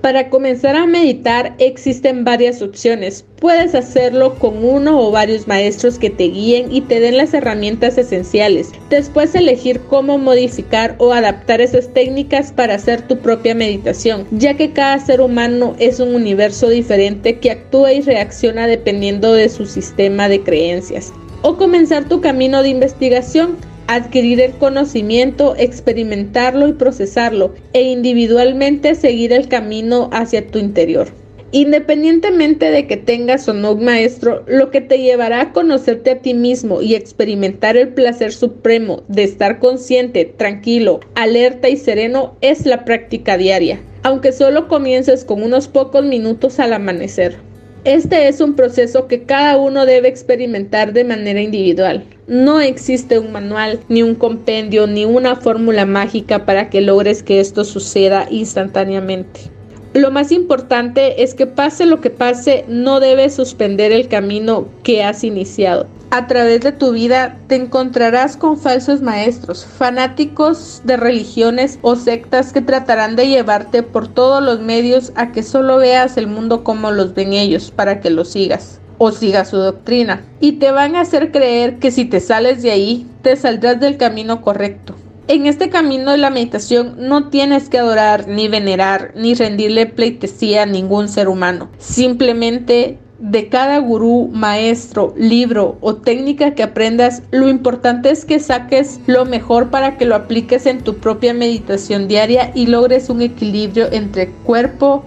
Para comenzar a meditar existen varias opciones. Puedes hacerlo con uno o varios maestros que te guíen y te den las herramientas esenciales. Después elegir cómo modificar o adaptar esas técnicas para hacer tu propia meditación, ya que cada ser humano es un universo diferente que actúa y reacciona dependiendo de su sistema de creencias. O comenzar tu camino de investigación adquirir el conocimiento, experimentarlo y procesarlo e individualmente seguir el camino hacia tu interior. Independientemente de que tengas o no un maestro, lo que te llevará a conocerte a ti mismo y experimentar el placer supremo de estar consciente, tranquilo, alerta y sereno es la práctica diaria, aunque solo comiences con unos pocos minutos al amanecer. Este es un proceso que cada uno debe experimentar de manera individual. No existe un manual, ni un compendio, ni una fórmula mágica para que logres que esto suceda instantáneamente. Lo más importante es que pase lo que pase, no debes suspender el camino que has iniciado. A través de tu vida te encontrarás con falsos maestros, fanáticos de religiones o sectas que tratarán de llevarte por todos los medios a que solo veas el mundo como los ven ellos para que lo sigas o sigas su doctrina. Y te van a hacer creer que si te sales de ahí, te saldrás del camino correcto. En este camino de la meditación no tienes que adorar, ni venerar, ni rendirle pleitesía a ningún ser humano. Simplemente de cada gurú, maestro, libro o técnica que aprendas, lo importante es que saques lo mejor para que lo apliques en tu propia meditación diaria y logres un equilibrio entre cuerpo,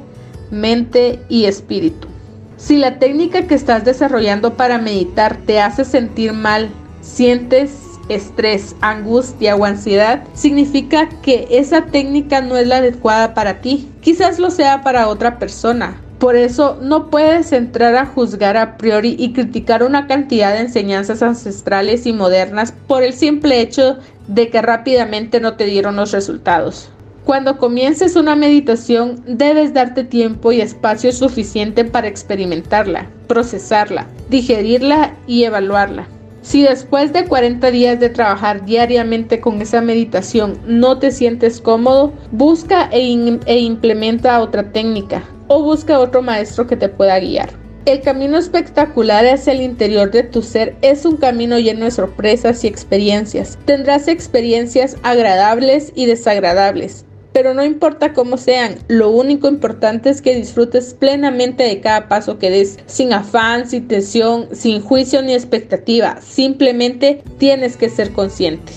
mente y espíritu. Si la técnica que estás desarrollando para meditar te hace sentir mal, sientes estrés, angustia o ansiedad, significa que esa técnica no es la adecuada para ti. Quizás lo sea para otra persona. Por eso no puedes entrar a juzgar a priori y criticar una cantidad de enseñanzas ancestrales y modernas por el simple hecho de que rápidamente no te dieron los resultados. Cuando comiences una meditación debes darte tiempo y espacio suficiente para experimentarla, procesarla, digerirla y evaluarla. Si después de 40 días de trabajar diariamente con esa meditación no te sientes cómodo, busca e, e, implementa otra técnica o busca otro maestro que te pueda guiar. El camino espectacular hacia el interior de tu ser es un camino lleno de sorpresas y experiencias. Tendrás experiencias agradables y desagradables, pero no importa cómo sean, lo único importante es que disfrutes plenamente de cada paso que des, sin afán, sin tensión, sin juicio ni expectativa, simplemente tienes que ser consciente.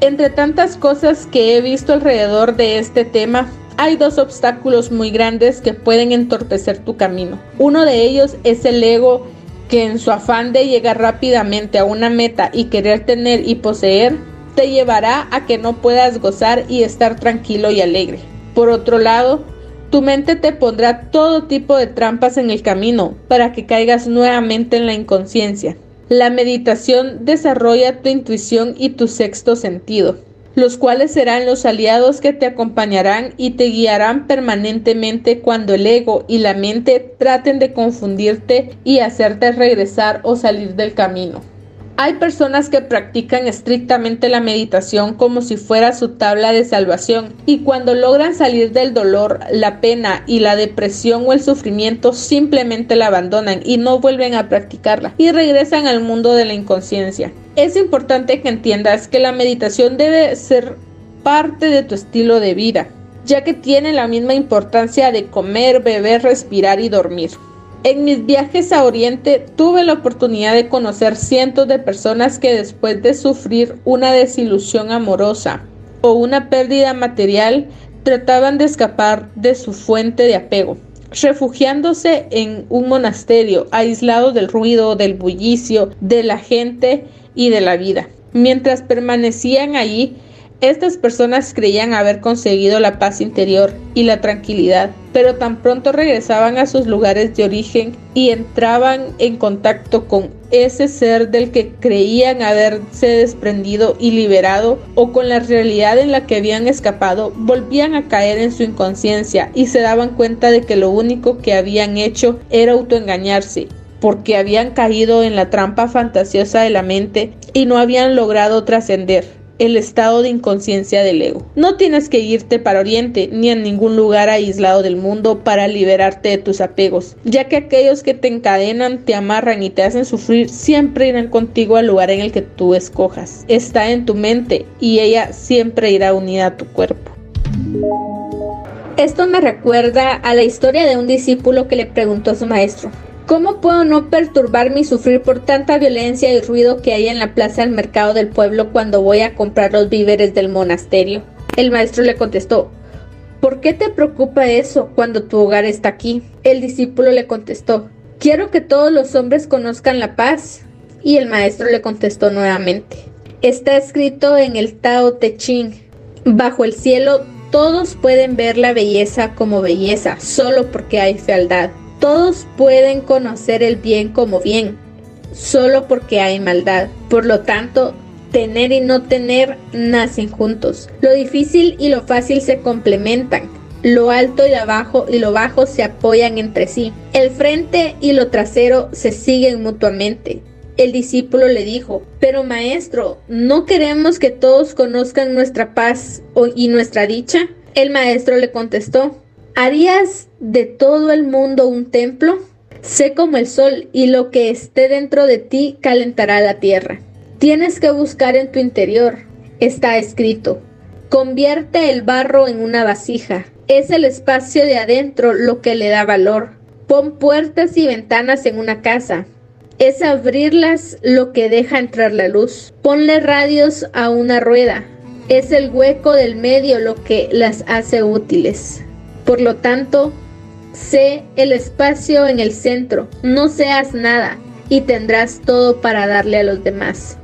Entre tantas cosas que he visto alrededor de este tema, hay dos obstáculos muy grandes que pueden entorpecer tu camino. Uno de ellos es el ego que en su afán de llegar rápidamente a una meta y querer tener y poseer, te llevará a que no puedas gozar y estar tranquilo y alegre. Por otro lado, tu mente te pondrá todo tipo de trampas en el camino para que caigas nuevamente en la inconsciencia. La meditación desarrolla tu intuición y tu sexto sentido, los cuales serán los aliados que te acompañarán y te guiarán permanentemente cuando el ego y la mente traten de confundirte y hacerte regresar o salir del camino. Hay personas que practican estrictamente la meditación como si fuera su tabla de salvación y cuando logran salir del dolor, la pena y la depresión o el sufrimiento simplemente la abandonan y no vuelven a practicarla y regresan al mundo de la inconsciencia. Es importante que entiendas que la meditación debe ser parte de tu estilo de vida, ya que tiene la misma importancia de comer, beber, respirar y dormir. En mis viajes a Oriente tuve la oportunidad de conocer cientos de personas que después de sufrir una desilusión amorosa o una pérdida material trataban de escapar de su fuente de apego, refugiándose en un monasterio aislado del ruido, del bullicio, de la gente y de la vida. Mientras permanecían allí, estas personas creían haber conseguido la paz interior y la tranquilidad, pero tan pronto regresaban a sus lugares de origen y entraban en contacto con ese ser del que creían haberse desprendido y liberado o con la realidad en la que habían escapado, volvían a caer en su inconsciencia y se daban cuenta de que lo único que habían hecho era autoengañarse porque habían caído en la trampa fantasiosa de la mente y no habían logrado trascender el estado de inconsciencia del ego. No tienes que irte para Oriente ni a ningún lugar aislado del mundo para liberarte de tus apegos, ya que aquellos que te encadenan, te amarran y te hacen sufrir siempre irán contigo al lugar en el que tú escojas. Está en tu mente y ella siempre irá unida a tu cuerpo. Esto me recuerda a la historia de un discípulo que le preguntó a su maestro, ¿Cómo puedo no perturbarme y sufrir por tanta violencia y ruido que hay en la plaza del mercado del pueblo cuando voy a comprar los víveres del monasterio? El maestro le contestó, ¿Por qué te preocupa eso cuando tu hogar está aquí? El discípulo le contestó, quiero que todos los hombres conozcan la paz. Y el maestro le contestó nuevamente, está escrito en el Tao Te Ching, bajo el cielo todos pueden ver la belleza como belleza, solo porque hay fealdad. Todos pueden conocer el bien como bien, solo porque hay maldad. Por lo tanto, tener y no tener nacen juntos. Lo difícil y lo fácil se complementan. Lo alto y lo bajo y lo bajo se apoyan entre sí. El frente y lo trasero se siguen mutuamente. El discípulo le dijo, pero maestro, ¿no queremos que todos conozcan nuestra paz y nuestra dicha? El maestro le contestó, ¿harías de todo el mundo un templo? Sé como el sol y lo que esté dentro de ti calentará la tierra. Tienes que buscar en tu interior. Está escrito. Convierte el barro en una vasija. Es el espacio de adentro lo que le da valor. Pon puertas y ventanas en una casa. Es abrirlas lo que deja entrar la luz. Ponle radios a una rueda. Es el hueco del medio lo que las hace útiles. Por lo tanto, sé el espacio en el centro. No seas nada y tendrás todo para darle a los demás.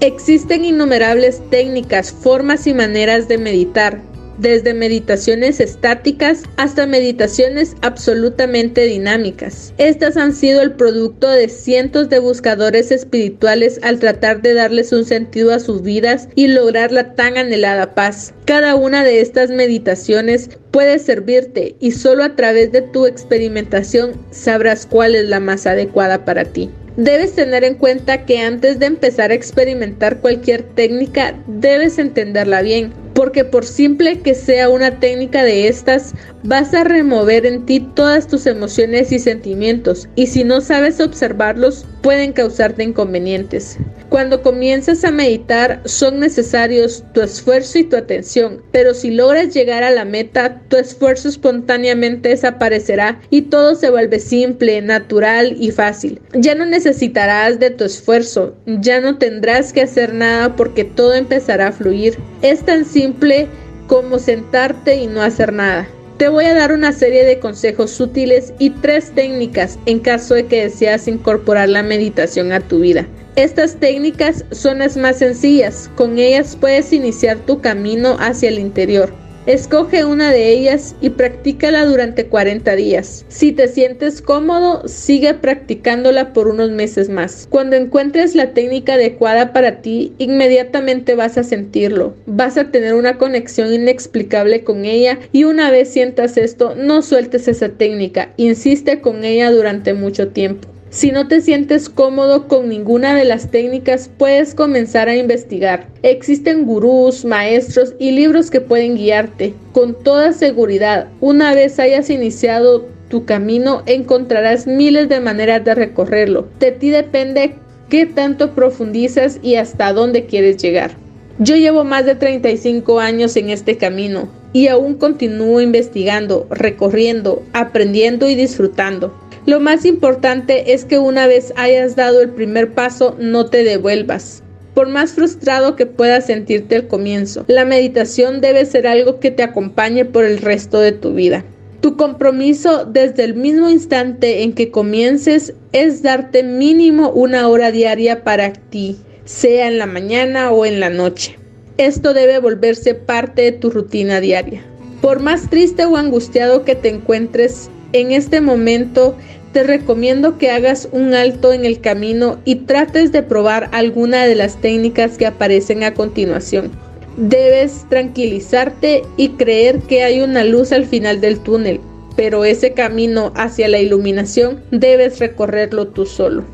Existen innumerables técnicas, formas y maneras de meditar, desde meditaciones estáticas hasta meditaciones absolutamente dinámicas. Estas han sido el producto de cientos de buscadores espirituales al tratar de darles un sentido a sus vidas y lograr la tan anhelada paz. Cada una de estas meditaciones puede servirte y solo a través de tu experimentación sabrás cuál es la más adecuada para ti. Debes tener en cuenta que antes de empezar a experimentar cualquier técnica, debes entenderla bien, porque por simple que sea una técnica de estas, vas a remover en ti todas tus emociones y sentimientos, y si no sabes observarlos, pueden causarte inconvenientes. Cuando comienzas a meditar son necesarios tu esfuerzo y tu atención, pero si logras llegar a la meta, tu esfuerzo espontáneamente desaparecerá y todo se vuelve simple, natural y fácil. Ya no necesitarás de tu esfuerzo, ya no tendrás que hacer nada porque todo empezará a fluir. Es tan simple como sentarte y no hacer nada. Te voy a dar una serie de consejos útiles y tres técnicas en caso de que deseas incorporar la meditación a tu vida. Estas técnicas son las más sencillas, con ellas puedes iniciar tu camino hacia el interior. Escoge una de ellas y practícala durante 40 días. Si te sientes cómodo, sigue practicándola por unos meses más. Cuando encuentres la técnica adecuada para ti, inmediatamente vas a sentirlo. Vas a tener una conexión inexplicable con ella y una vez sientas esto, no sueltes esa técnica. Insiste con ella durante mucho tiempo. Si no te sientes cómodo con ninguna de las técnicas, puedes comenzar a investigar. Existen gurús, maestros y libros que pueden guiarte. Con toda seguridad, una vez hayas iniciado tu camino, encontrarás miles de maneras de recorrerlo. De ti depende qué tanto profundizas y hasta dónde quieres llegar. Yo llevo más de 35 años en este camino y aún continúo investigando, recorriendo, aprendiendo y disfrutando. Lo más importante es que una vez hayas dado el primer paso, no te devuelvas. Por más frustrado que puedas sentirte al comienzo, la meditación debe ser algo que te acompañe por el resto de tu vida. Tu compromiso desde el mismo instante en que comiences es darte mínimo una hora diaria para ti, sea en la mañana o en la noche. Esto debe volverse parte de tu rutina diaria. Por más triste o angustiado que te encuentres, en este momento te recomiendo que hagas un alto en el camino y trates de probar alguna de las técnicas que aparecen a continuación. Debes tranquilizarte y creer que hay una luz al final del túnel, pero ese camino hacia la iluminación debes recorrerlo tú solo.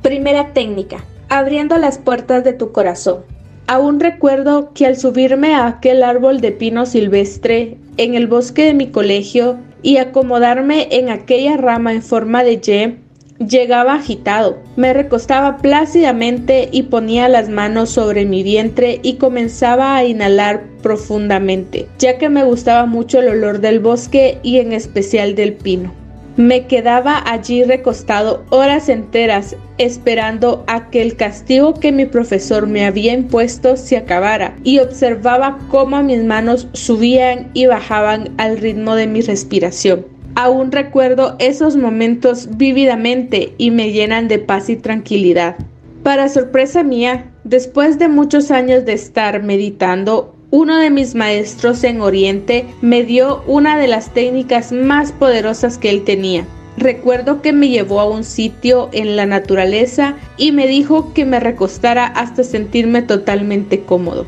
Primera técnica, abriendo las puertas de tu corazón. Aún recuerdo que al subirme a aquel árbol de pino silvestre en el bosque de mi colegio y acomodarme en aquella rama en forma de Y, llegaba agitado. Me recostaba plácidamente y ponía las manos sobre mi vientre y comenzaba a inhalar profundamente, ya que me gustaba mucho el olor del bosque y en especial del pino. Me quedaba allí recostado horas enteras esperando a que el castigo que mi profesor me había impuesto se acabara y observaba cómo mis manos subían y bajaban al ritmo de mi respiración. Aún recuerdo esos momentos vívidamente y me llenan de paz y tranquilidad. Para sorpresa mía, después de muchos años de estar meditando, uno de mis maestros en Oriente me dio una de las técnicas más poderosas que él tenía. Recuerdo que me llevó a un sitio en la naturaleza y me dijo que me recostara hasta sentirme totalmente cómodo.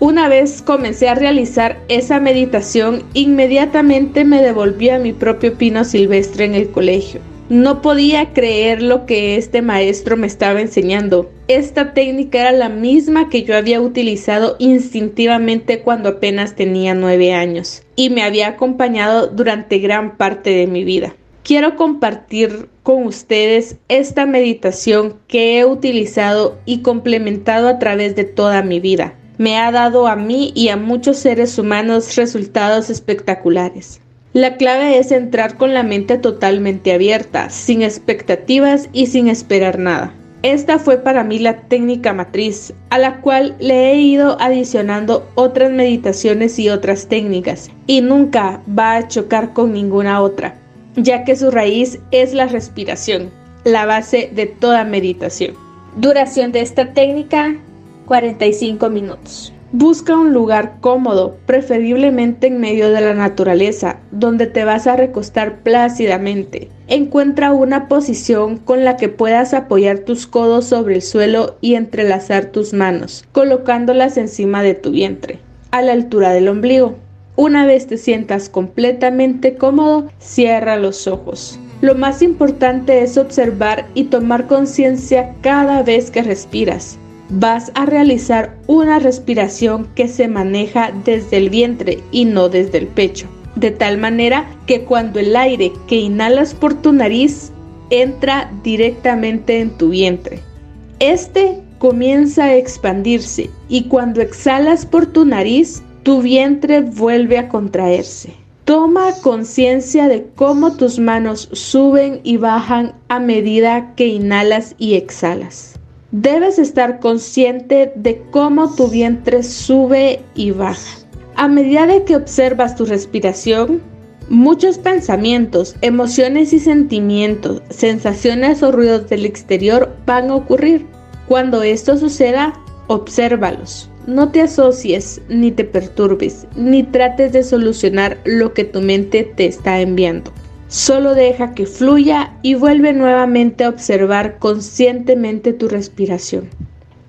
Una vez comencé a realizar esa meditación, inmediatamente me devolví a mi propio pino silvestre en el colegio. No podía creer lo que este maestro me estaba enseñando. Esta técnica era la misma que yo había utilizado instintivamente cuando apenas tenía nueve años y me había acompañado durante gran parte de mi vida. Quiero compartir con ustedes esta meditación que he utilizado y complementado a través de toda mi vida. Me ha dado a mí y a muchos seres humanos resultados espectaculares. La clave es entrar con la mente totalmente abierta, sin expectativas y sin esperar nada. Esta fue para mí la técnica matriz, a la cual le he ido adicionando otras meditaciones y otras técnicas, y nunca va a chocar con ninguna otra, ya que su raíz es la respiración, la base de toda meditación. Duración de esta técnica 45 minutos. Busca un lugar cómodo, preferiblemente en medio de la naturaleza, donde te vas a recostar plácidamente. Encuentra una posición con la que puedas apoyar tus codos sobre el suelo y entrelazar tus manos, colocándolas encima de tu vientre, a la altura del ombligo. Una vez te sientas completamente cómodo, cierra los ojos. Lo más importante es observar y tomar conciencia cada vez que respiras vas a realizar una respiración que se maneja desde el vientre y no desde el pecho. De tal manera que cuando el aire que inhalas por tu nariz entra directamente en tu vientre. Este comienza a expandirse y cuando exhalas por tu nariz, tu vientre vuelve a contraerse. Toma conciencia de cómo tus manos suben y bajan a medida que inhalas y exhalas. Debes estar consciente de cómo tu vientre sube y baja. A medida que observas tu respiración, muchos pensamientos, emociones y sentimientos, sensaciones o ruidos del exterior van a ocurrir. Cuando esto suceda, obsérvalos. No te asocies ni te perturbes, ni trates de solucionar lo que tu mente te está enviando. Solo deja que fluya y vuelve nuevamente a observar conscientemente tu respiración.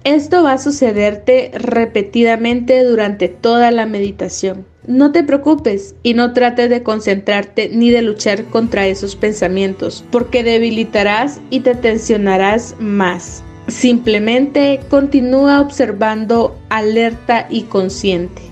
Esto va a sucederte repetidamente durante toda la meditación. No te preocupes y no trates de concentrarte ni de luchar contra esos pensamientos, porque debilitarás y te tensionarás más. Simplemente continúa observando alerta y consciente.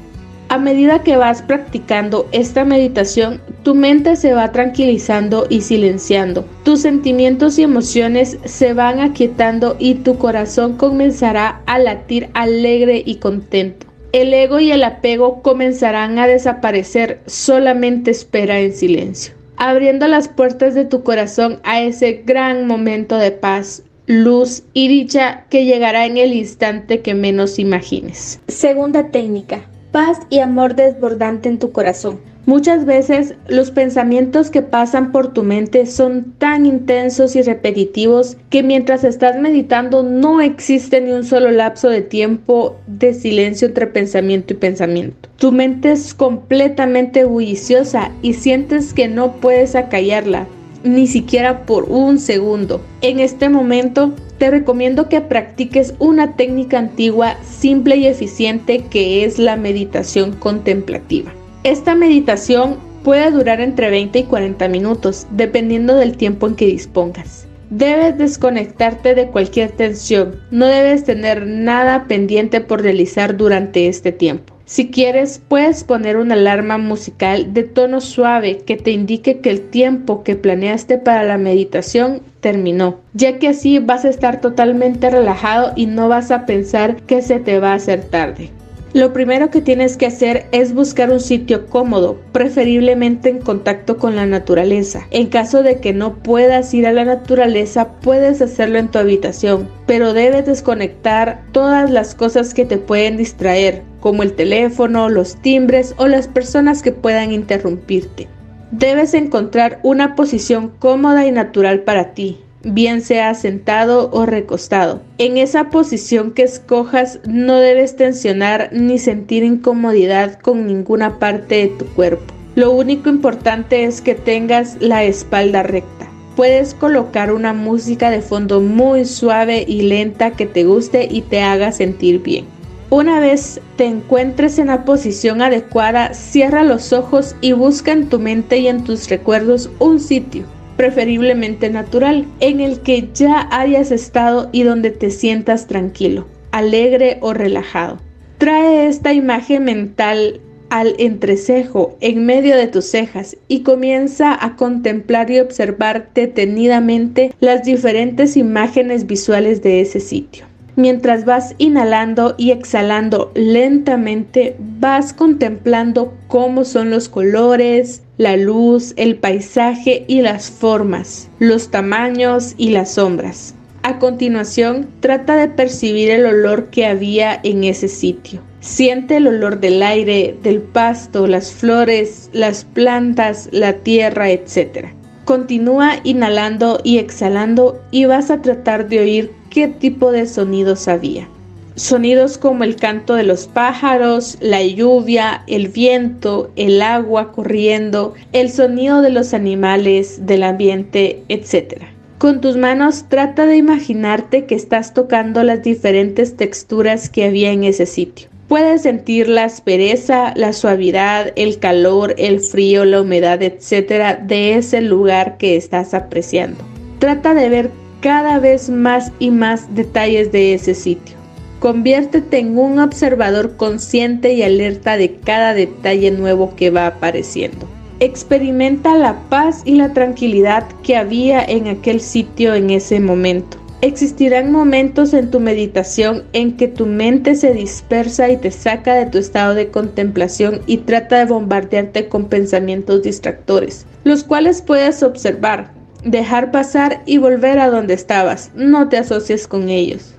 A medida que vas practicando esta meditación, tu mente se va tranquilizando y silenciando. Tus sentimientos y emociones se van aquietando y tu corazón comenzará a latir alegre y contento. El ego y el apego comenzarán a desaparecer, solamente espera en silencio, abriendo las puertas de tu corazón a ese gran momento de paz, luz y dicha que llegará en el instante que menos imagines. Segunda técnica, paz y amor desbordante en tu corazón. Muchas veces los pensamientos que pasan por tu mente son tan intensos y repetitivos que mientras estás meditando no existe ni un solo lapso de tiempo de silencio entre pensamiento y pensamiento. Tu mente es completamente bulliciosa y sientes que no puedes acallarla ni siquiera por un segundo. En este momento te recomiendo que practiques una técnica antigua, simple y eficiente que es la meditación contemplativa. Esta meditación puede durar entre 20 y 40 minutos, dependiendo del tiempo en que dispongas. Debes desconectarte de cualquier tensión, no debes tener nada pendiente por realizar durante este tiempo. Si quieres, puedes poner una alarma musical de tono suave que te indique que el tiempo que planeaste para la meditación terminó, ya que así vas a estar totalmente relajado y no vas a pensar que se te va a hacer tarde. Lo primero que tienes que hacer es buscar un sitio cómodo, preferiblemente en contacto con la naturaleza. En caso de que no puedas ir a la naturaleza, puedes hacerlo en tu habitación, pero debes desconectar todas las cosas que te pueden distraer, como el teléfono, los timbres o las personas que puedan interrumpirte. Debes encontrar una posición cómoda y natural para ti, bien sea sentado o recostado. En esa posición que escojas no debes tensionar ni sentir incomodidad con ninguna parte de tu cuerpo. Lo único importante es que tengas la espalda recta. Puedes colocar una música de fondo muy suave y lenta que te guste y te haga sentir bien. Una vez te encuentres en la posición adecuada, cierra los ojos y busca en tu mente y en tus recuerdos un sitio preferiblemente natural, en el que ya hayas estado y donde te sientas tranquilo, alegre o relajado. Trae esta imagen mental al entrecejo en medio de tus cejas y comienza a contemplar y observar detenidamente las diferentes imágenes visuales de ese sitio. Mientras vas inhalando y exhalando lentamente, vas contemplando cómo son los colores, la luz, el paisaje y las formas, los tamaños y las sombras. A continuación, trata de percibir el olor que había en ese sitio. Siente el olor del aire, del pasto, las flores, las plantas, la tierra, etc. Continúa inhalando y exhalando y vas a tratar de oír qué tipo de sonidos había. Sonidos como el canto de los pájaros, la lluvia, el viento, el agua corriendo, el sonido de los animales, del ambiente, etc. Con tus manos trata de imaginarte que estás tocando las diferentes texturas que había en ese sitio. Puedes sentir la aspereza, la suavidad, el calor, el frío, la humedad, etc. de ese lugar que estás apreciando. Trata de ver cada vez más y más detalles de ese sitio. Conviértete en un observador consciente y alerta de cada detalle nuevo que va apareciendo. Experimenta la paz y la tranquilidad que había en aquel sitio en ese momento. Existirán momentos en tu meditación en que tu mente se dispersa y te saca de tu estado de contemplación y trata de bombardearte con pensamientos distractores, los cuales puedes observar, dejar pasar y volver a donde estabas. No te asocies con ellos.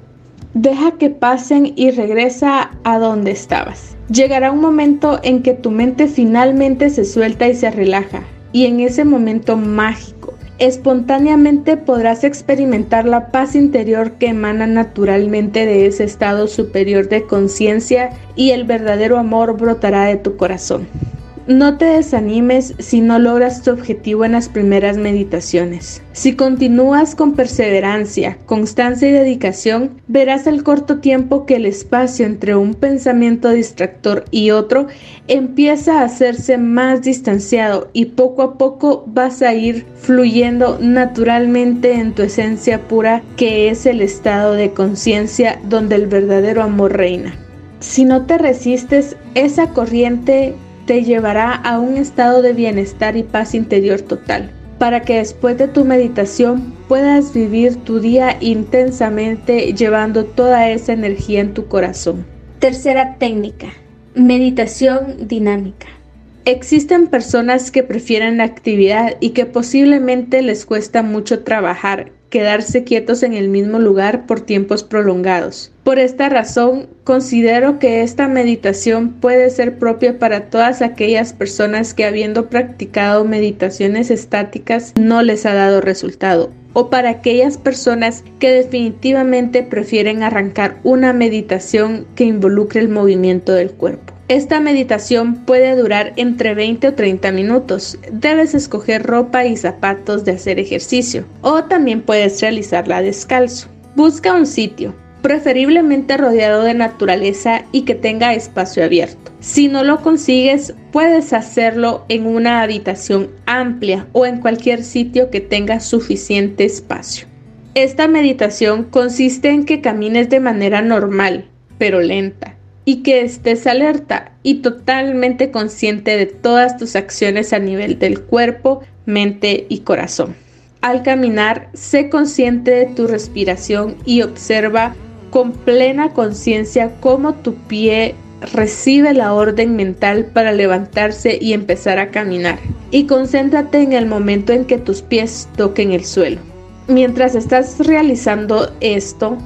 Deja que pasen y regresa a donde estabas. Llegará un momento en que tu mente finalmente se suelta y se relaja. Y en ese momento mágico, espontáneamente podrás experimentar la paz interior que emana naturalmente de ese estado superior de conciencia y el verdadero amor brotará de tu corazón. No te desanimes si no logras tu objetivo en las primeras meditaciones. Si continúas con perseverancia, constancia y dedicación, verás al corto tiempo que el espacio entre un pensamiento distractor y otro empieza a hacerse más distanciado y poco a poco vas a ir fluyendo naturalmente en tu esencia pura que es el estado de conciencia donde el verdadero amor reina. Si no te resistes, esa corriente te llevará a un estado de bienestar y paz interior total, para que después de tu meditación puedas vivir tu día intensamente llevando toda esa energía en tu corazón. Tercera técnica, meditación dinámica. Existen personas que prefieren la actividad y que posiblemente les cuesta mucho trabajar quedarse quietos en el mismo lugar por tiempos prolongados. Por esta razón, considero que esta meditación puede ser propia para todas aquellas personas que habiendo practicado meditaciones estáticas no les ha dado resultado o para aquellas personas que definitivamente prefieren arrancar una meditación que involucre el movimiento del cuerpo. Esta meditación puede durar entre 20 o 30 minutos. Debes escoger ropa y zapatos de hacer ejercicio o también puedes realizarla descalzo. Busca un sitio, preferiblemente rodeado de naturaleza y que tenga espacio abierto. Si no lo consigues, puedes hacerlo en una habitación amplia o en cualquier sitio que tenga suficiente espacio. Esta meditación consiste en que camines de manera normal, pero lenta y que estés alerta y totalmente consciente de todas tus acciones a nivel del cuerpo, mente y corazón. Al caminar, sé consciente de tu respiración y observa con plena conciencia cómo tu pie recibe la orden mental para levantarse y empezar a caminar. Y concéntrate en el momento en que tus pies toquen el suelo. Mientras estás realizando esto,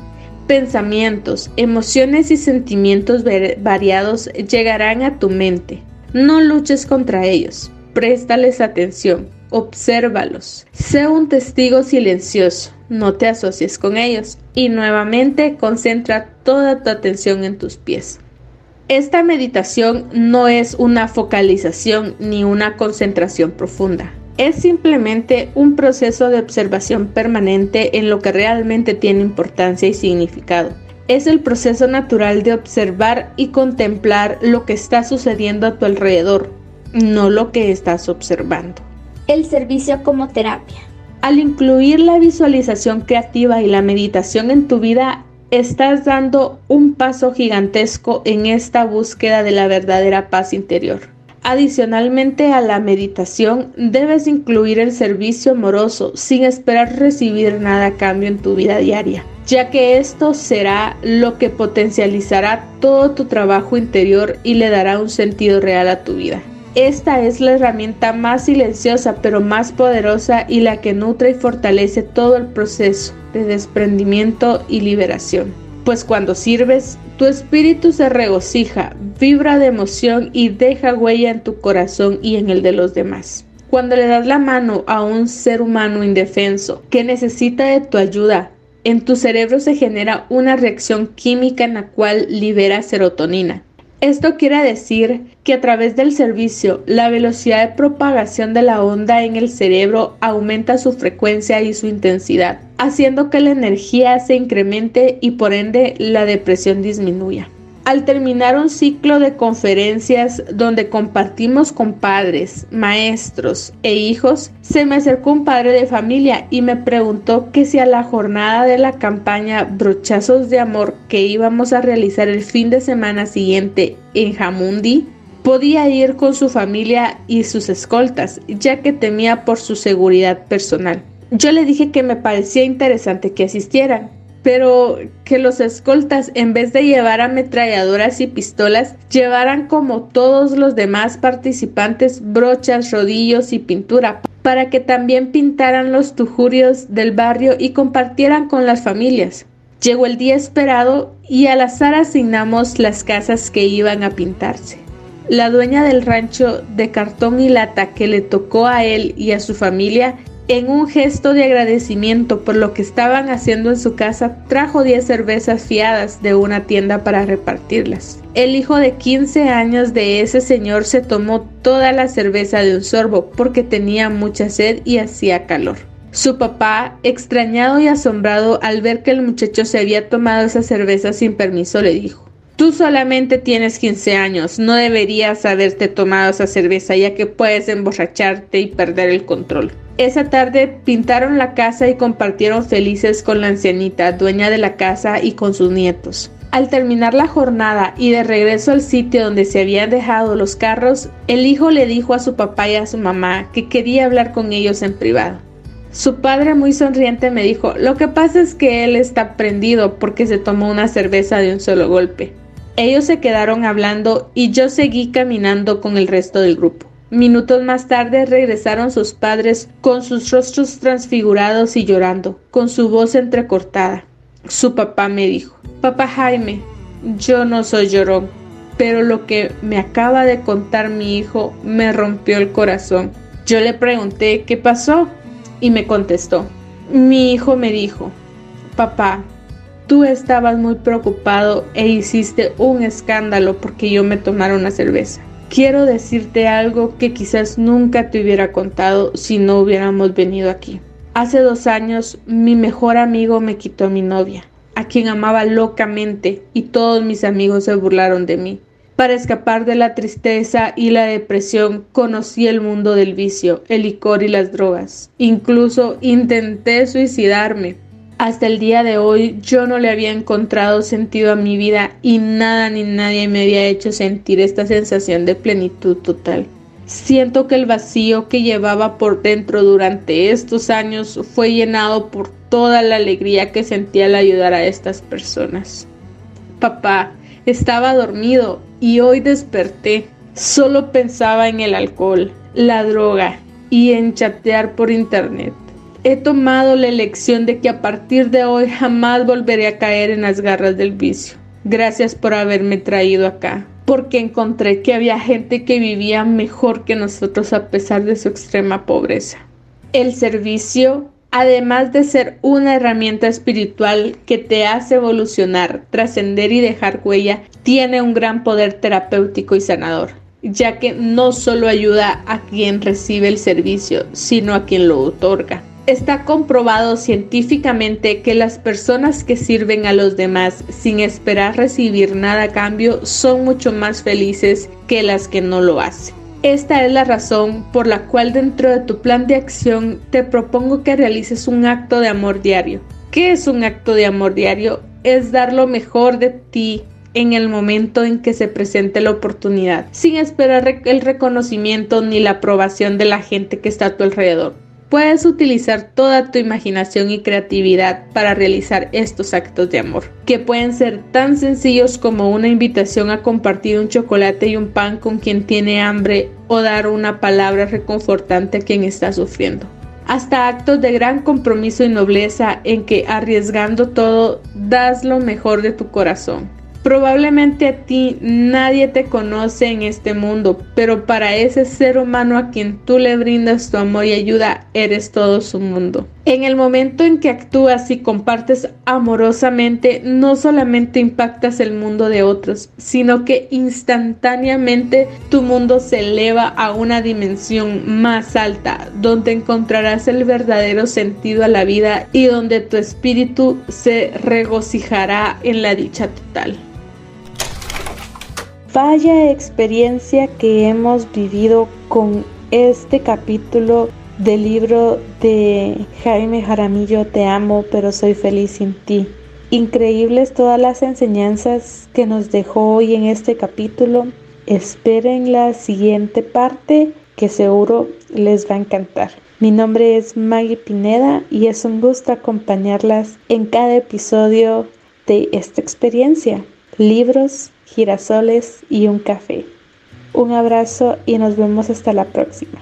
pensamientos, emociones y sentimientos variados llegarán a tu mente. No luches contra ellos, préstales atención, obsérvalos, sé un testigo silencioso, no te asocies con ellos y nuevamente concentra toda tu atención en tus pies. Esta meditación no es una focalización ni una concentración profunda. Es simplemente un proceso de observación permanente en lo que realmente tiene importancia y significado. Es el proceso natural de observar y contemplar lo que está sucediendo a tu alrededor, no lo que estás observando. El servicio como terapia. Al incluir la visualización creativa y la meditación en tu vida, estás dando un paso gigantesco en esta búsqueda de la verdadera paz interior. Adicionalmente a la meditación, debes incluir el servicio amoroso sin esperar recibir nada a cambio en tu vida diaria, ya que esto será lo que potencializará todo tu trabajo interior y le dará un sentido real a tu vida. Esta es la herramienta más silenciosa pero más poderosa y la que nutre y fortalece todo el proceso de desprendimiento y liberación. Pues cuando sirves, tu espíritu se regocija, vibra de emoción y deja huella en tu corazón y en el de los demás. Cuando le das la mano a un ser humano indefenso que necesita de tu ayuda, en tu cerebro se genera una reacción química en la cual libera serotonina, esto quiere decir que a través del servicio, la velocidad de propagación de la onda en el cerebro aumenta su frecuencia y su intensidad, haciendo que la energía se incremente y por ende la depresión disminuya. Al terminar un ciclo de conferencias donde compartimos con padres, maestros e hijos, se me acercó un padre de familia y me preguntó que si a la jornada de la campaña Brochazos de Amor que íbamos a realizar el fin de semana siguiente en Jamundi, podía ir con su familia y sus escoltas, ya que temía por su seguridad personal. Yo le dije que me parecía interesante que asistieran, pero que los escoltas en vez de llevar ametralladoras y pistolas llevaran como todos los demás participantes brochas, rodillos y pintura para que también pintaran los tujurios del barrio y compartieran con las familias. Llegó el día esperado y al azar asignamos las casas que iban a pintarse. La dueña del rancho de cartón y lata que le tocó a él y a su familia en un gesto de agradecimiento por lo que estaban haciendo en su casa, trajo 10 cervezas fiadas de una tienda para repartirlas. El hijo de 15 años de ese señor se tomó toda la cerveza de un sorbo porque tenía mucha sed y hacía calor. Su papá, extrañado y asombrado al ver que el muchacho se había tomado esa cerveza sin permiso, le dijo, Tú solamente tienes 15 años, no deberías haberte tomado esa cerveza ya que puedes emborracharte y perder el control. Esa tarde pintaron la casa y compartieron felices con la ancianita, dueña de la casa y con sus nietos. Al terminar la jornada y de regreso al sitio donde se habían dejado los carros, el hijo le dijo a su papá y a su mamá que quería hablar con ellos en privado. Su padre muy sonriente me dijo, lo que pasa es que él está prendido porque se tomó una cerveza de un solo golpe. Ellos se quedaron hablando y yo seguí caminando con el resto del grupo. Minutos más tarde regresaron sus padres con sus rostros transfigurados y llorando, con su voz entrecortada. Su papá me dijo, Papá Jaime, yo no soy llorón, pero lo que me acaba de contar mi hijo me rompió el corazón. Yo le pregunté qué pasó y me contestó. Mi hijo me dijo, Papá, tú estabas muy preocupado e hiciste un escándalo porque yo me tomara una cerveza. Quiero decirte algo que quizás nunca te hubiera contado si no hubiéramos venido aquí. Hace dos años mi mejor amigo me quitó a mi novia, a quien amaba locamente, y todos mis amigos se burlaron de mí. Para escapar de la tristeza y la depresión conocí el mundo del vicio, el licor y las drogas. Incluso intenté suicidarme, hasta el día de hoy yo no le había encontrado sentido a mi vida y nada ni nadie me había hecho sentir esta sensación de plenitud total. Siento que el vacío que llevaba por dentro durante estos años fue llenado por toda la alegría que sentía al ayudar a estas personas. Papá, Estaba dormido y hoy desperté. Solo pensaba en el alcohol, la droga y en chatear por internet. He tomado la elección de que a partir de hoy jamás volveré a caer en las garras del vicio. Gracias por haberme traído acá, porque encontré que había gente que vivía mejor que nosotros a pesar de su extrema pobreza. El servicio, además de ser una herramienta espiritual que te hace evolucionar, trascender y dejar huella, tiene un gran poder terapéutico y sanador ya que no solo ayuda a quien recibe el servicio, sino a quien lo otorga. Está comprobado científicamente que las personas que sirven a los demás sin esperar recibir nada a cambio son mucho más felices que las que no lo hacen. Esta es la razón por la cual dentro de tu plan de acción te propongo que realices un acto de amor diario. ¿Qué es un acto de amor diario? Es dar lo mejor de ti en el momento en que se presente la oportunidad, sin esperar el reconocimiento ni la aprobación de la gente que está a tu alrededor. Puedes utilizar toda tu imaginación y creatividad para realizar estos actos de amor, que pueden ser tan sencillos como una invitación a compartir un chocolate y un pan con quien tiene hambre o dar una palabra reconfortante a quien está sufriendo. Hasta actos de gran compromiso y nobleza en que arriesgando todo das lo mejor de tu corazón. Probablemente a ti nadie te conoce en este mundo, pero para ese ser humano a quien tú le brindas tu amor y ayuda, eres todo su mundo. En el momento en que actúas y compartes amorosamente, no solamente impactas el mundo de otros, sino que instantáneamente tu mundo se eleva a una dimensión más alta, donde encontrarás el verdadero sentido a la vida y donde tu espíritu se regocijará en la dicha total. Vaya experiencia que hemos vivido con este capítulo del libro de Jaime Jaramillo, Te amo, pero soy feliz sin ti. Increíbles todas las enseñanzas que nos dejó hoy en este capítulo. Esperen la siguiente parte que seguro les va a encantar. Mi nombre es Maggie Pineda y es un gusto acompañarlas en cada episodio de esta experiencia. Libros girasoles y un café. Un abrazo y nos vemos hasta la próxima.